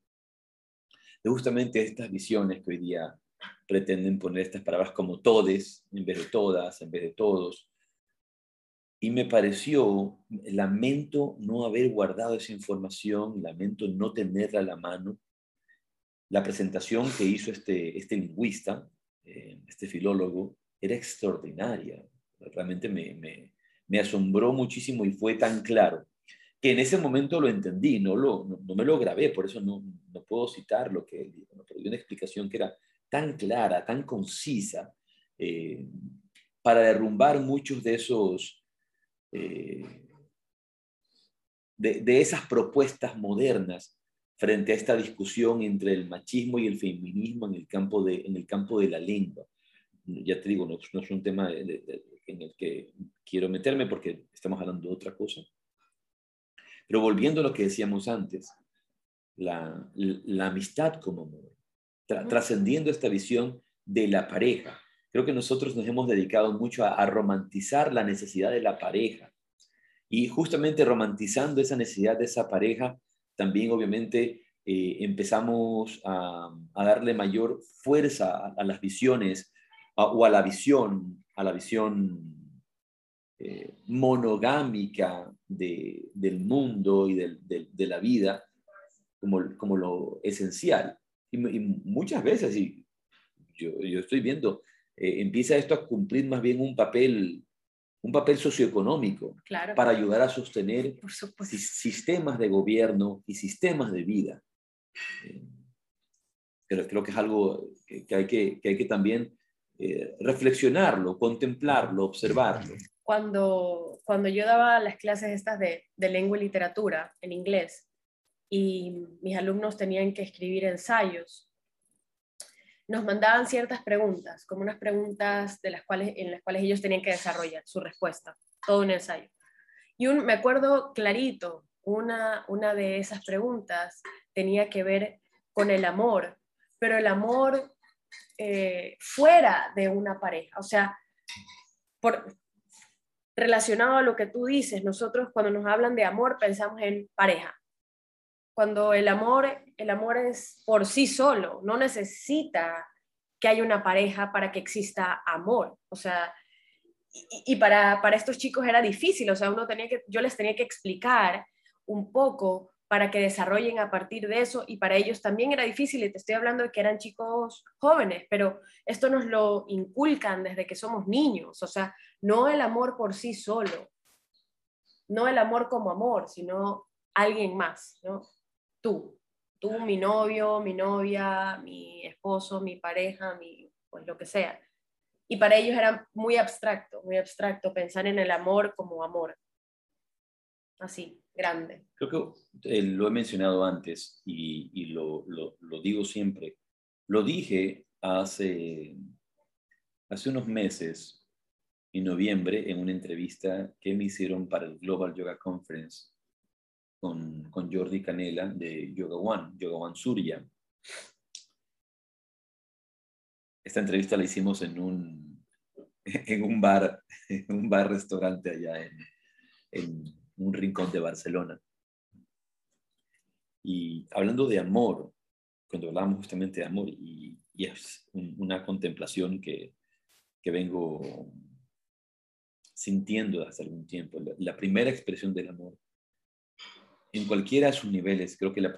de justamente estas visiones que hoy día pretenden poner estas palabras como todes en vez de todas, en vez de todos, y me pareció, lamento no haber guardado esa información, lamento no tenerla a la mano. La presentación que hizo este, este lingüista, eh, este filólogo, era extraordinaria. Realmente me, me, me, asombró muchísimo y fue tan claro que en ese momento lo entendí, no, lo, no, me lo grabé, por eso no, no, puedo citar lo que él dijo, pero dio una explicación que era tan clara, tan concisa, eh, para derrumbar muchos de esos eh, de, esas propuestas modernas frente a esta discusión entre el machismo y el feminismo en el campo de, en el campo de la lengua. Ya te digo, no, es un tema en el que quiero meterme porque estamos hablando de otra cosa. Pero volviendo a lo que decíamos antes, la, amistad como amor, trascendiendo esta visión de la pareja, Creo que nosotros nos hemos dedicado mucho a, romantizar la necesidad de la pareja. Y justamente romantizando esa necesidad de esa pareja, también obviamente eh, empezamos a, darle mayor fuerza a, las visiones o a la visión, a la visión eh, monogámica del mundo y de la vida como, como lo esencial. Y, muchas veces, y yo, yo estoy viendo eh, empieza esto a cumplir más bien un papel, un papel socioeconómico para ayudar a sostener sistemas de gobierno y sistemas de vida. Eh, pero creo que es algo que, hay, que, hay que también eh, reflexionarlo, contemplarlo, observarlo. Cuando, cuando yo daba las clases estas de, de lengua y literatura en inglés y mis alumnos tenían que escribir ensayos, nos mandaban ciertas preguntas, como unas preguntas de las cuales, en las cuales ellos tenían que desarrollar su respuesta, todo un ensayo. Y un, me acuerdo clarito, una, una de esas preguntas tenía que ver con el amor, pero el amor eh, fuera de una pareja, o sea, por, relacionado a lo que tú dices, nosotros cuando nos hablan de amor pensamos en pareja, cuando el amor, el amor es por sí solo, no necesita que haya una pareja para que exista amor. O sea, y, para, para, estos chicos era difícil, o sea, uno tenía que, yo les tenía que explicar un poco para que desarrollen a partir de eso y para ellos también era difícil y te estoy hablando de que eran chicos jóvenes, pero esto nos lo inculcan desde que somos niños, o sea, no el amor por sí solo, no el amor como amor, sino alguien más, ¿no? tú, tú, mi novio, mi novia, mi esposo, mi pareja, mi, pues lo que sea. Y para ellos era muy abstracto, muy abstracto pensar en el amor como amor. Así, grande. Creo que eh, lo he mencionado antes y, y lo, lo, lo, digo siempre. Lo dije hace, hace unos meses, en noviembre, en una entrevista que me hicieron para el Global Yoga Conference con, con Jordi Canela de Yoga One, Yoga One Surya. Esta entrevista la hicimos en un, en un bar, en un bar restaurante allá en, en un rincón de Barcelona. Y hablando de amor, cuando hablamos justamente de amor, y, y es una contemplación que, que, vengo sintiendo hace algún tiempo, la primera expresión del amor en cualquiera de sus niveles, creo que la,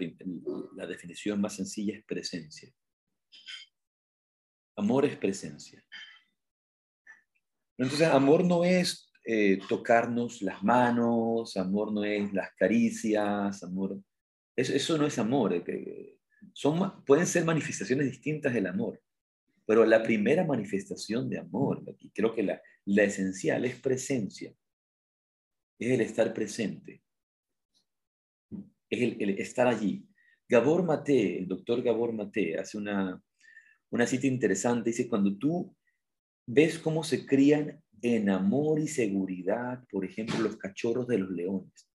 la, definición más sencilla es presencia. Amor es presencia. Entonces, amor no es eh, tocarnos las manos, amor no es las caricias, amor... Eso, eso no es amor. Eh, son, pueden ser manifestaciones distintas del amor, pero la primera manifestación de amor, y creo que la, la esencial es presencia, es el estar presente, es el, estar allí. Gabor Mate, el doctor Gabor Mate, hace una, una cita interesante, dice, cuando tú ves cómo se crían en amor y seguridad, por ejemplo, los cachorros de los leones.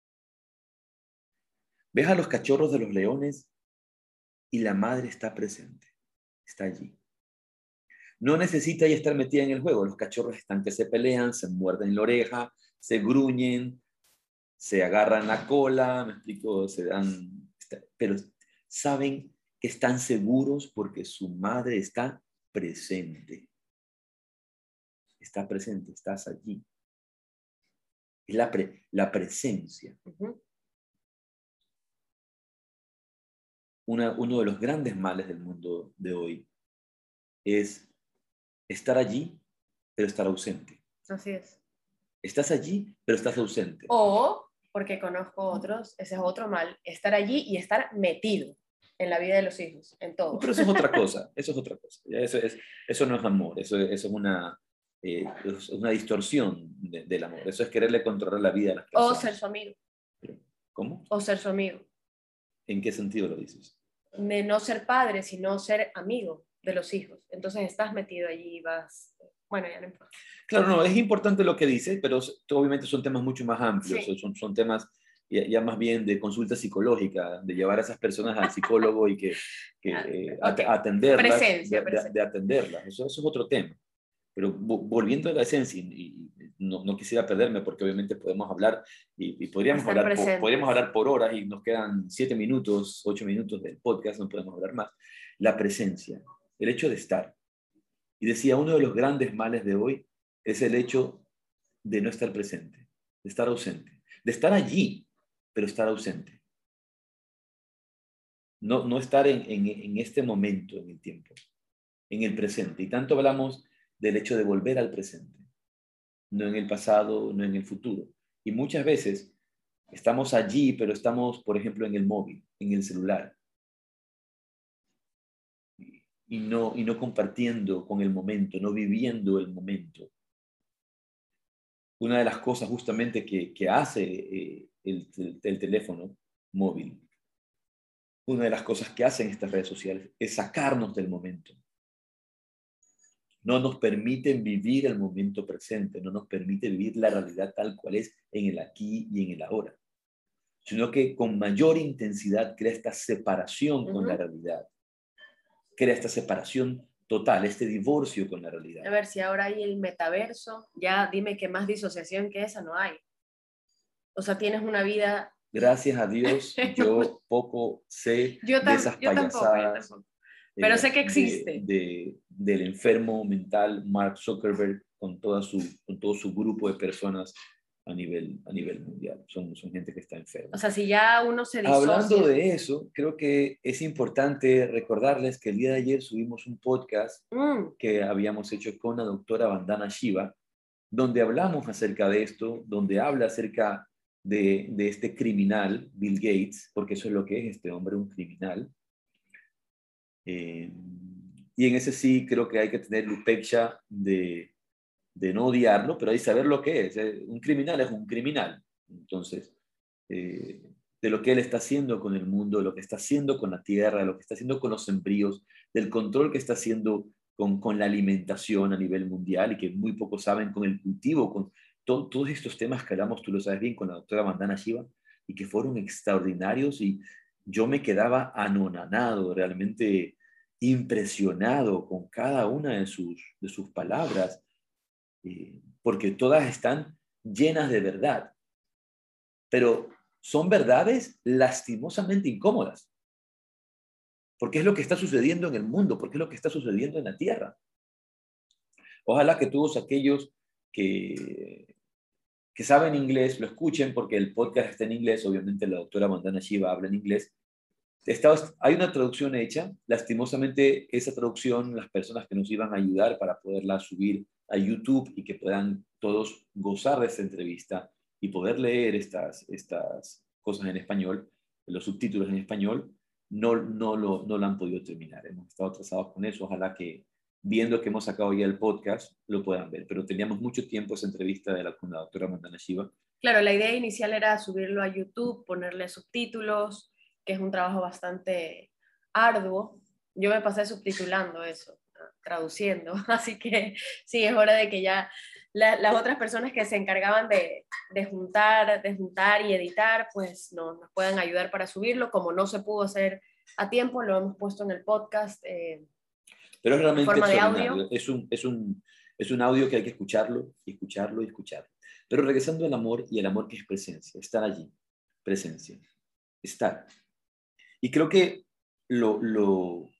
Ves a los cachorros de los leones y la madre está presente, está allí. No necesita ya estar metida en el juego. Los cachorros están que se pelean, se muerden la oreja, se gruñen, se agarran la cola, me explico, se dan, pero saben que están seguros porque su madre está presente está presente, estás allí. Es la, la presencia. uno de los grandes males del mundo de hoy es estar allí, pero estar ausente. Así es. Estás allí, pero estás ausente. O, porque conozco otros, ese es otro mal, estar allí y estar metido en la vida de los hijos, en todo. Pero eso es otra cosa, eso es otra cosa. Eso, es, eso no es amor, eso, eso es una, eh, es una distorsión del amor. Eso es quererle controlar la vida a las personas. O ser su amigo. ¿Cómo? O ser su amigo. ¿En qué sentido lo dices? De no ser padre, sino ser amigo de los hijos. Entonces estás metido allí y vas... Bueno, ya no importa. Claro, no, es importante lo que dices, pero obviamente son temas mucho más amplios, son, son temas ya, más bien de consulta psicológica, de llevar a esas personas al psicólogo y que, que eh, atenderlas, presencia, de, de, atenderlas. Eso, eso, es otro tema. Pero volviendo a la esencia, y, no, no, quisiera perderme porque obviamente podemos hablar y, podríamos, hablar por, podríamos hablar por horas y nos quedan siete minutos, ocho minutos del podcast, no podemos hablar más. La presencia, el hecho de estar. Y decía, uno de los grandes males de hoy es el hecho de no estar presente, de estar ausente, de estar allí, pero estar ausente. No, no estar en, en, en este momento, en el tiempo, en el presente. Y tanto hablamos del hecho de volver al presente, no en el pasado, no en el futuro. Y muchas veces estamos allí, pero estamos, por ejemplo, en el móvil, en el celular, y no, y no compartiendo con el momento, no viviendo el momento. Una de las cosas justamente que, hace eh, el, el teléfono móvil, una de las cosas que hacen estas redes sociales es sacarnos del momento no nos permiten vivir el momento presente, no nos permite vivir la realidad tal cual es en el aquí y en el ahora, sino que con mayor intensidad crea esta separación con la realidad, crea esta separación total, este divorcio con la realidad. A ver, si ahora hay el metaverso, ya dime qué más disociación que esa no hay. O sea, tienes una vida... Gracias a Dios, yo poco sé de esas payasadas. Pero sé que existe. De, del enfermo mental Mark Zuckerberg con, toda su, con todo su grupo de personas a nivel, a nivel mundial. Son, son gente que está enferma. O sea, si ya uno se disocia... Hablando de eso, creo que es importante recordarles que el día de ayer subimos un podcast mm. que habíamos hecho con la doctora Vandana Shiva, donde hablamos acerca de esto, donde habla acerca de, de este criminal, Bill Gates, porque eso es lo que es este hombre, un criminal, eh, y en ese sí creo que hay que tener lupecha de, de no odiarlo, pero hay saber lo que es. Eh, un criminal es un criminal. Entonces, eh, de lo que él está haciendo con el mundo, de lo que está haciendo con la tierra, de lo que está haciendo con los embrios, del control que está haciendo con, con la alimentación a nivel mundial y que muy pocos saben con el cultivo, con todos estos temas que hablamos, tú lo sabes bien, con la doctora Mandana Shiva, y que fueron extraordinarios y yo me quedaba anonanado, realmente impresionado con cada una de sus, de sus palabras, eh, porque todas están llenas de verdad, pero son verdades lastimosamente incómodas, porque es lo que está sucediendo en el mundo, porque es lo que está sucediendo en la tierra. Ojalá que todos aquellos que, que saben inglés lo escuchen, porque el podcast está en inglés, obviamente la doctora Mandana Shiva habla en inglés, hay una traducción hecha, lastimosamente esa traducción, las personas que nos iban a ayudar para poderla subir a YouTube y que puedan todos gozar de esta entrevista y poder leer estas, estas cosas en español, los subtítulos en español, no, no, lo, no lo han podido terminar. Hemos estado atrasados con eso. Ojalá que viendo que hemos sacado ya el podcast, lo puedan ver. Pero teníamos mucho tiempo esa entrevista de la, con la doctora Mandana Shiva. Claro, la idea inicial era subirlo a YouTube, ponerle subtítulos, que es un trabajo bastante arduo. Yo me pasé subtitulando eso, traduciendo. Así que sí, es hora de que ya las otras personas que se encargaban de, de, juntar, de juntar y editar, pues no, nos puedan ayudar para subirlo. Como no se pudo hacer a tiempo, lo hemos puesto en el podcast. Eh, pero es realmente. Es, un, es, un, es un audio que hay que escucharlo, y escucharlo y escucharlo. Pero regresando al amor y el amor que es presencia, estar allí, presencia, estar. Y creo que lo, lo,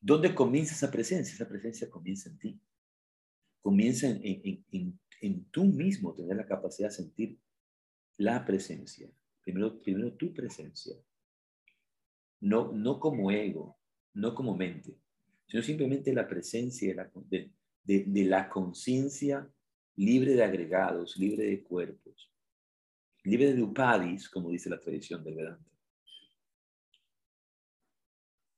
¿dónde comienza esa presencia? Esa presencia comienza en ti. Comienza en, en, en, en tú mismo, tener la capacidad de sentir la presencia. Primero, primero tu presencia. No, no como ego, no como mente, sino simplemente la presencia de la, conciencia libre de agregados, libre de cuerpos, libre de upadis, como dice la tradición del Vedanta.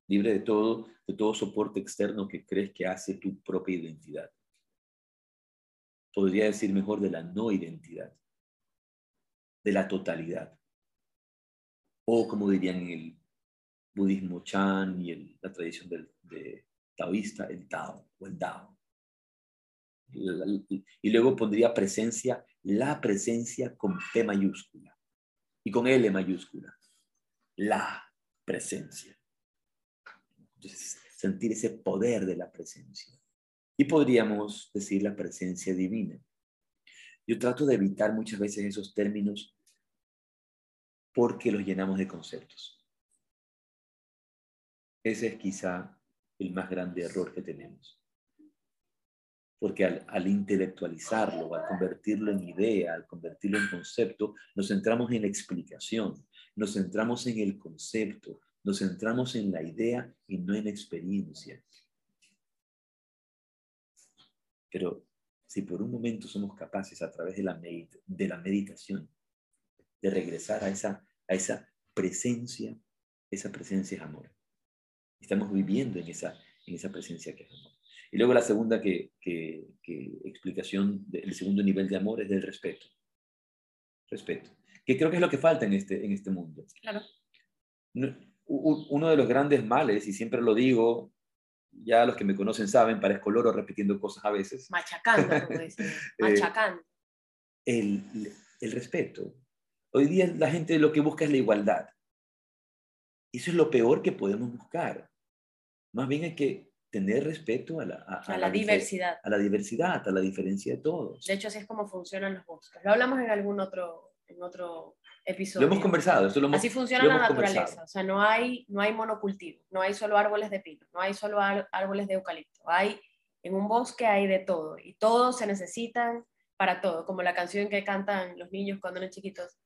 Libre de todo, de todo soporte externo que crees que hace tu propia identidad. Podría decir mejor de la no identidad, de la totalidad. O como dirían el budismo Chan y la tradición del, de, taoísta, el Tao o el Dao. Y luego pondría presencia, la presencia con P mayúscula y con L mayúscula. La presencia. Entonces, sentir ese poder de la presencia. Y podríamos decir la presencia divina. Yo trato de evitar muchas veces esos términos porque los llenamos de conceptos. Ese es quizá el más grande error que tenemos. Porque al, intelectualizarlo, al convertirlo en idea, al convertirlo en concepto, nos centramos en la explicación, nos centramos en el concepto, nos centramos en la idea y no en experiencia. Pero si por un momento somos capaces a través de la, meditación de regresar a esa, a esa presencia, esa presencia es amor. Estamos viviendo en esa, en esa presencia que es amor. Y luego la segunda que, que, explicación, el segundo nivel de amor es del respeto. Respeto. Que creo que es lo que falta en este, en este mundo. Claro. Uno de los grandes males, y siempre lo digo, ya los que me conocen saben, parezco loro repitiendo cosas a veces. Machacando, como dicen. Machacando. el, el respeto. Hoy día la gente lo que busca es la igualdad. Eso es lo peor que podemos buscar. Más bien hay que tener respeto a la, a, la, diversidad. A la diversidad, a la diferencia de todos. De hecho, así es como funcionan los bosques. Lo hablamos en algún otro, en otro episodio. Lo hemos conversado. así funciona la naturaleza. O sea, no hay, no hay monocultivo, no hay solo árboles de pino, no hay solo árboles de eucalipto. Hay, en un bosque hay de todo y todos se necesitan para todo, como la canción que cantan los niños cuando eran chiquitos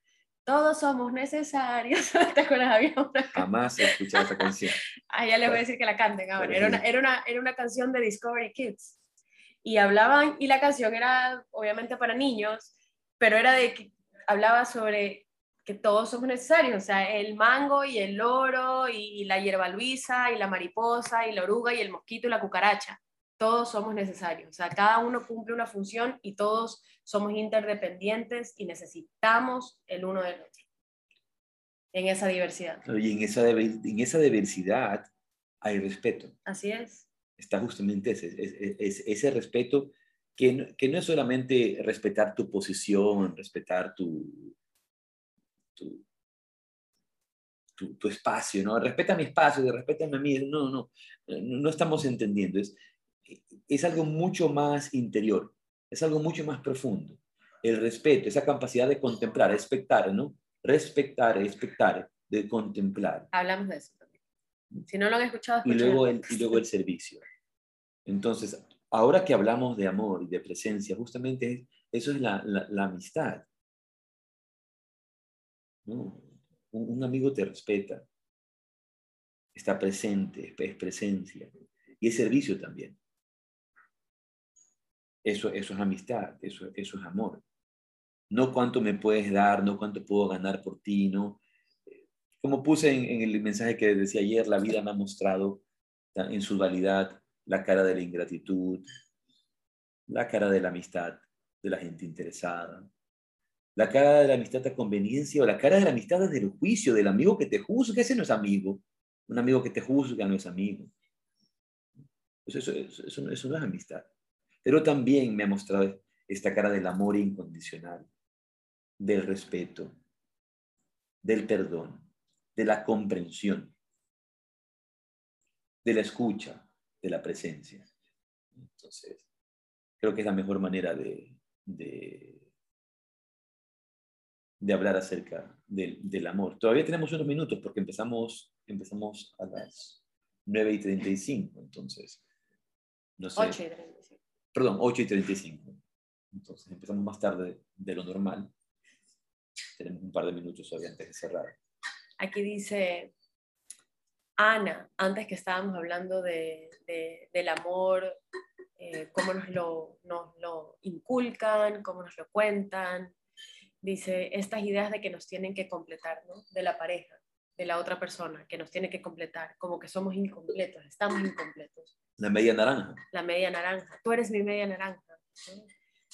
todos somos necesarios. ¿Te acuerdas? Había Jamás he escuchado esa canción. ah, ya les voy a decir que la canten ahora. Era una, era, una, era una canción de Discovery Kids. Y hablaban, y la canción era obviamente para niños, pero era de que hablaba sobre que todos somos necesarios, o sea, el mango y el loro y la hierba luisa y la mariposa y la oruga y el mosquito y la cucaracha todos somos necesarios, o sea, cada uno cumple una función y todos somos interdependientes y necesitamos el uno del otro en esa diversidad. Y en esa, en esa diversidad hay respeto. Así es. Está justamente ese, ese respeto que no, que no, es solamente respetar tu posición, respetar tu, tu, tu, espacio, ¿no? Respeta mi espacio, respétame a mí. No, no, no estamos entendiendo. Es, es algo mucho más interior, es algo mucho más profundo. El respeto, esa capacidad de contemplar, expectar, ¿no? Respetar, expectar, de contemplar. Hablamos de eso también. Si no lo han escuchado, y luego, el, y luego el servicio. Entonces, ahora que hablamos de amor y de presencia, justamente eso es la, la, amistad. Un, un, amigo te respeta, está presente, es presencia, y es servicio también eso, eso es amistad, eso, eso es amor. No cuánto me puedes dar, no cuánto puedo ganar por ti, no. Como puse en, el mensaje que decía ayer, la vida me ha mostrado en su dualidad la cara de la ingratitud, la cara de la amistad de la gente interesada, la cara de la amistad de conveniencia o la cara de la amistad del juicio, del amigo que te juzga, ese no es amigo. Un amigo que te juzga no es amigo. Pues eso, eso, no es amistad. Pero también me ha mostrado esta cara del amor incondicional, del respeto, del perdón, de la comprensión, de la escucha, de la presencia. Entonces, creo que es la mejor manera de, de, hablar acerca del, amor. Todavía tenemos unos minutos porque empezamos, empezamos a las 9 y 35, entonces, no sé. 8 y 35. Perdón, 8 y 35. Entonces, empezamos más tarde de lo normal. Tenemos un par de minutos todavía antes de cerrar. Aquí dice Ana, antes que estábamos hablando de, del amor, eh, cómo nos lo, nos lo inculcan, cómo nos lo cuentan. Dice, estas ideas de que nos tienen que completar, ¿no? De la pareja, de la otra persona, que nos tiene que completar, como que somos incompletos, estamos incompletos. La media naranja. La media naranja. Tú eres mi media naranja.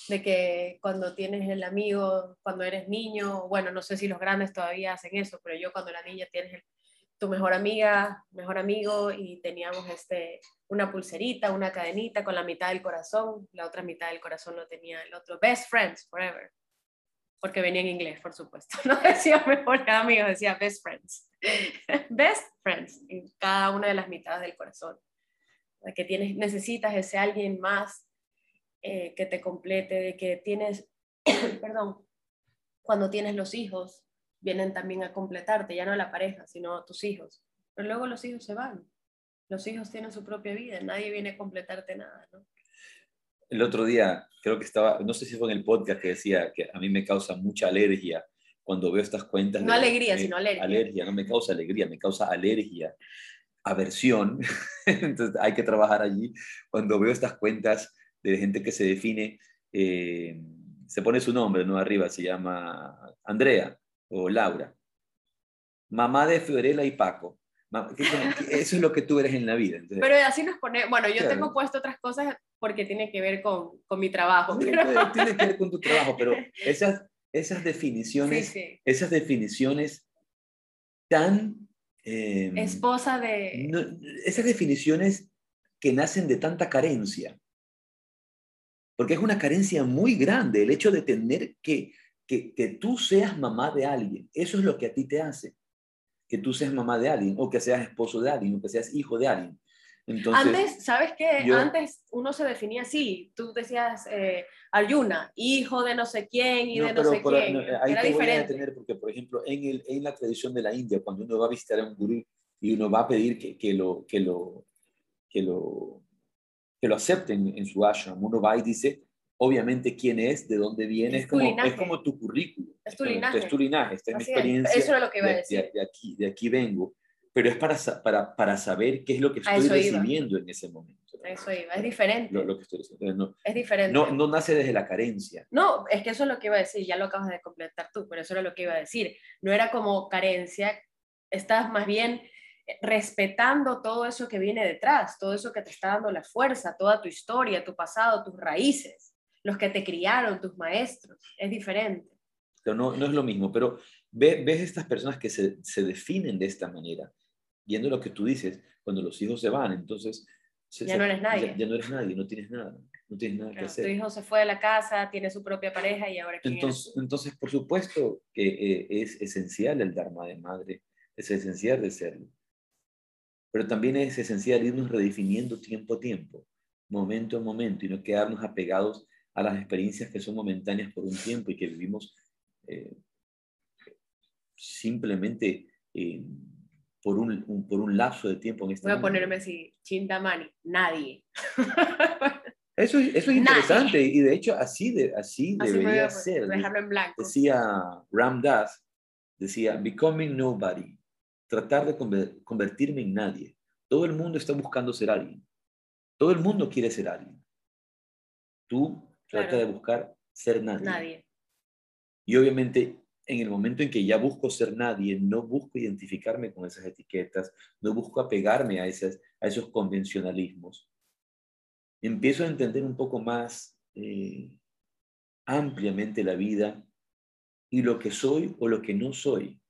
De que cuando tienes el amigo, cuando eres niño, bueno, no sé si los grandes todavía hacen eso, pero yo cuando era niña tienes tu mejor amiga, mejor amigo y teníamos este, una pulserita, una cadenita con la mitad del corazón, la otra mitad del corazón lo tenía el otro. Best friends forever. Porque venía en inglés, por supuesto. No decía mejor amigo, decía best friends. best friends en cada una de las mitades del corazón. Que tienes, necesitas ese alguien más eh, que te complete, de que tienes, perdón, cuando tienes los hijos, vienen también a completarte, ya no la pareja, sino tus hijos. Pero luego los hijos se van. Los hijos tienen su propia vida, nadie viene a completarte nada, ¿no? El otro día, creo que estaba, no sé si fue en el podcast que decía que a mí me causa mucha alergia cuando veo estas cuentas. No alegría, sino alergia. Alergia, no me causa alegría, me causa alergia, aversión. Entonces hay que trabajar allí. Cuando veo estas cuentas de gente que se define, eh, se pone su nombre, ¿no? Arriba se llama Andrea o Laura. Mamá de Fiorella y Paco. Eso es lo que tú eres en la vida. pero así nos pone, bueno, yo tengo puesto otras cosas porque tiene que ver con, con mi trabajo. Pero... Tiene que ver con tu trabajo, pero esas, esas definiciones, esas definiciones tan... Em, Esposa de... esas definiciones que nacen de tanta carencia. Porque es una carencia muy grande el hecho de tener que que, tú seas mamá de alguien. Eso es lo que a ti te hace. Que tú seas mamá de alguien, o que seas esposo de alguien, o que seas hijo de alguien. Entonces, Antes, ¿sabes qué? Antes uno se definía así. Tú decías eh, Arjuna, hijo de no sé quién y de no sé quién. ahí Era te diferente. voy a detener porque, por ejemplo, en, el, en la tradición de la India, cuando uno va a visitar a un gurú y uno va a pedir que, que lo, que, lo, que, lo, que lo acepten en su ashram, uno va y dice, obviamente quién es, de dónde viene, es, como, es como tu currículum. Es tu linaje. Es tu linaje, esta es mi experiencia. Eso es lo que iba a decir. De, aquí, de aquí vengo. Pero es para, para, para saber qué es lo que estoy recibiendo en ese momento. Eso iba, es diferente. Lo, que estoy no, es diferente. No, no nace desde la carencia. No, es que eso es lo que iba a decir, ya lo acabas de completar tú, pero eso era lo que iba a decir. No era como carencia, estás más bien respetando todo eso que viene detrás, todo eso que te está dando la fuerza, toda tu historia, tu pasado, tus raíces los que te criaron, tus maestros, es diferente. Pero no, no es lo mismo, pero ves estas personas que se, se, definen de esta manera, viendo lo que tú dices, cuando los hijos se van, entonces... ya no eres nadie. Ya, no eres nadie, no tienes nada, no tienes nada que hacer. Tu hijo se fue de la casa, tiene su propia pareja y ahora... entonces, entonces, por supuesto que eh, es esencial el Dharma de madre, es esencial de serlo. Pero también es esencial irnos redefiniendo tiempo a tiempo, momento a momento, y no quedarnos apegados a las experiencias que son momentáneas por un tiempo y que vivimos eh, simplemente eh, por, un, por un lapso de tiempo en este Voy a ponerme así, Chintamani, nadie. Eso, eso es interesante y de hecho así, de, así, debería ser. Dejarlo en blanco. Decía Ram Das, decía, becoming nobody, tratar de convertirme en nadie. Todo el mundo está buscando ser alguien. Todo el mundo quiere ser alguien. Tú trata de buscar ser nadie. Nadie. Y obviamente en el momento en que ya busco ser nadie, no busco identificarme con esas etiquetas, no busco apegarme a, esas, a esos convencionalismos. Empiezo a entender un poco más eh, ampliamente la vida y lo que soy o lo que no soy.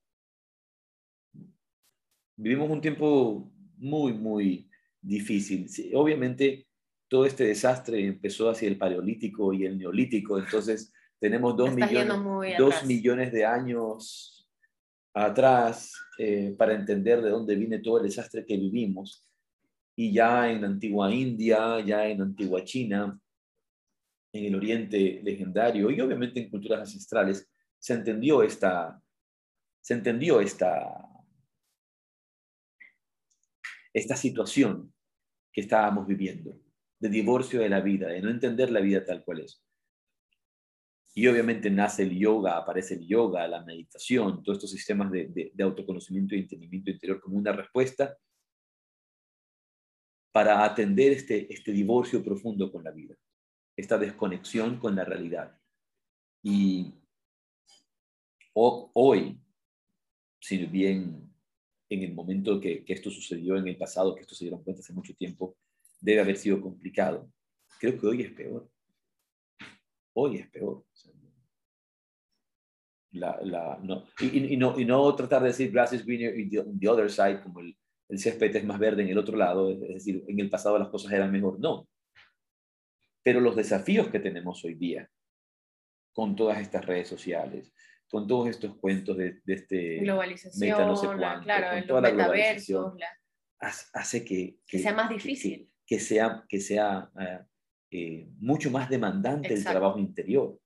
Vivimos un tiempo muy, muy difícil. obviamente, todo este desastre empezó hacia el paleolítico y el neolítico, entonces tenemos dos, millones, dos millones de años atrás eh, para entender de dónde viene todo el desastre que vivimos. Y ya en la antigua India, ya en la antigua China, en el Oriente legendario y obviamente en culturas ancestrales, se entendió esta, se entendió esta, esta situación que estábamos viviendo, de divorcio de la vida, de no entender la vida tal cual es. Y obviamente nace el yoga, aparece el yoga, la meditación, todos estos sistemas de, autoconocimiento y entendimiento interior como una respuesta para atender este, este divorcio profundo con la vida, esta desconexión con la realidad. Y hoy, si bien en el momento que, que esto sucedió en el pasado, que esto se dieron cuenta hace mucho tiempo, debe haber sido complicado, creo que hoy es peor hoy es peor. no, y, no, y no tratar de decir grass is greener y the, other side, como el, el césped es más verde en el otro lado, es decir, en el pasado las cosas eran mejor. No. Pero los desafíos que tenemos hoy día, con todas estas redes sociales, con todos estos cuentos de, este globalización, no sé cuánto, claro, con toda la globalización, hace que, que, sea más difícil. Que, sea, que sea eh, eh, mucho más demandante el trabajo interior.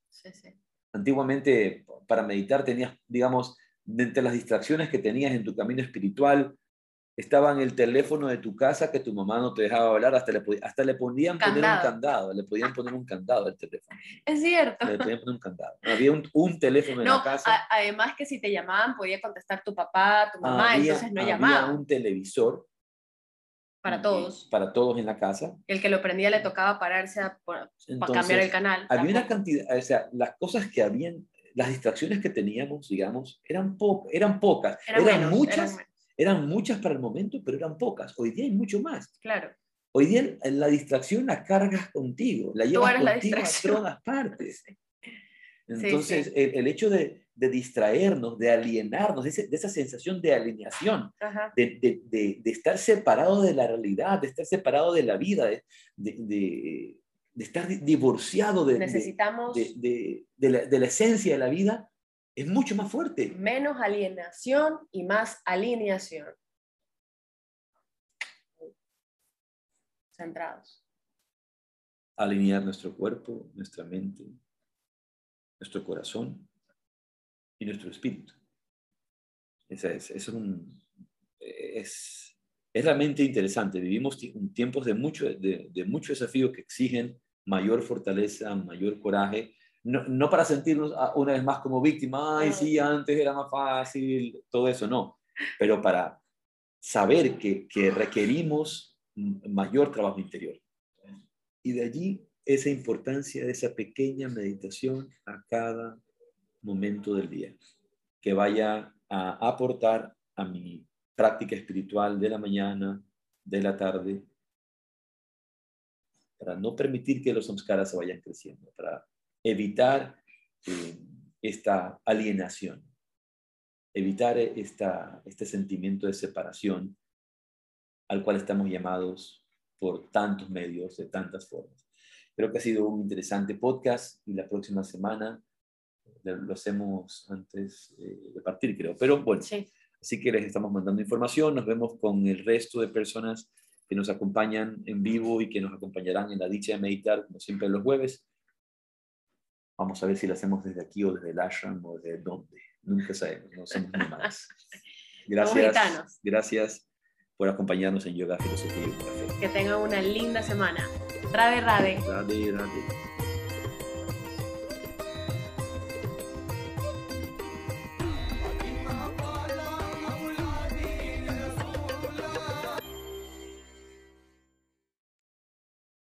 Antiguamente, para meditar, tenías, digamos, entre las distracciones que tenías en tu camino espiritual, estaba en el teléfono de tu casa que tu mamá no te dejaba hablar, hasta le, hasta le ponían poner un candado, le podían poner un candado al teléfono. Es cierto. Le podían poner un candado. Había un, teléfono en la casa. además que si te llamaban podía contestar tu papá, tu mamá, entonces no llamaba. Había un televisor para todos. Para todos en la casa. El que lo prendía le tocaba pararse a, para cambiar el canal. Había una cantidad, o sea, las cosas que habían, las distracciones que teníamos, digamos, eran, po eran pocas. Eran, muchas, eran, muchas para el momento, pero eran pocas. Hoy día hay mucho más. Claro. Hoy día la distracción la cargas contigo, la llevas contigo a todas partes. Entonces, el, hecho de, de distraernos, de alienarnos, de, esa sensación de alineación, de, de, estar separado de la realidad, de estar separado de la vida, de, estar divorciado Necesitamos la, de la esencia de la vida, es mucho más fuerte. Menos alienación y más alineación. Centrados. Alinear nuestro cuerpo, nuestra mente, nuestro corazón y nuestro espíritu. Es, es, es, un, es, es, realmente interesante. Vivimos tiempos de mucho, de, de mucho desafío que exigen mayor fortaleza, mayor coraje, no, no, para sentirnos ah, una vez más como víctima, ay, sí, antes era más fácil, todo eso, no, pero para saber que, que requerimos mayor trabajo interior. Y de allí esa importancia de esa pequeña meditación a cada momento del día, que vaya a aportar a mi práctica espiritual de la mañana, de la tarde, para no permitir que los samskaras se vayan creciendo, para evitar eh, esta alienación, evitar esta, este sentimiento de separación al cual estamos llamados por tantos medios, de tantas formas. Creo que ha sido un interesante podcast y la próxima semana lo hacemos antes eh, de partir, creo. Pero bueno, así que les estamos mandando información. Nos vemos con el resto de personas que nos acompañan en vivo y que nos acompañarán en la dicha de meditar, como siempre los jueves. Vamos a ver si lo hacemos desde aquí o desde el ashram o desde dónde. Nunca sabemos, no somos ni más. Gracias. Gracias por acompañarnos en Yoga, Filosofía y Café. Que tengan una linda semana. Rade, rade. Rade, rade.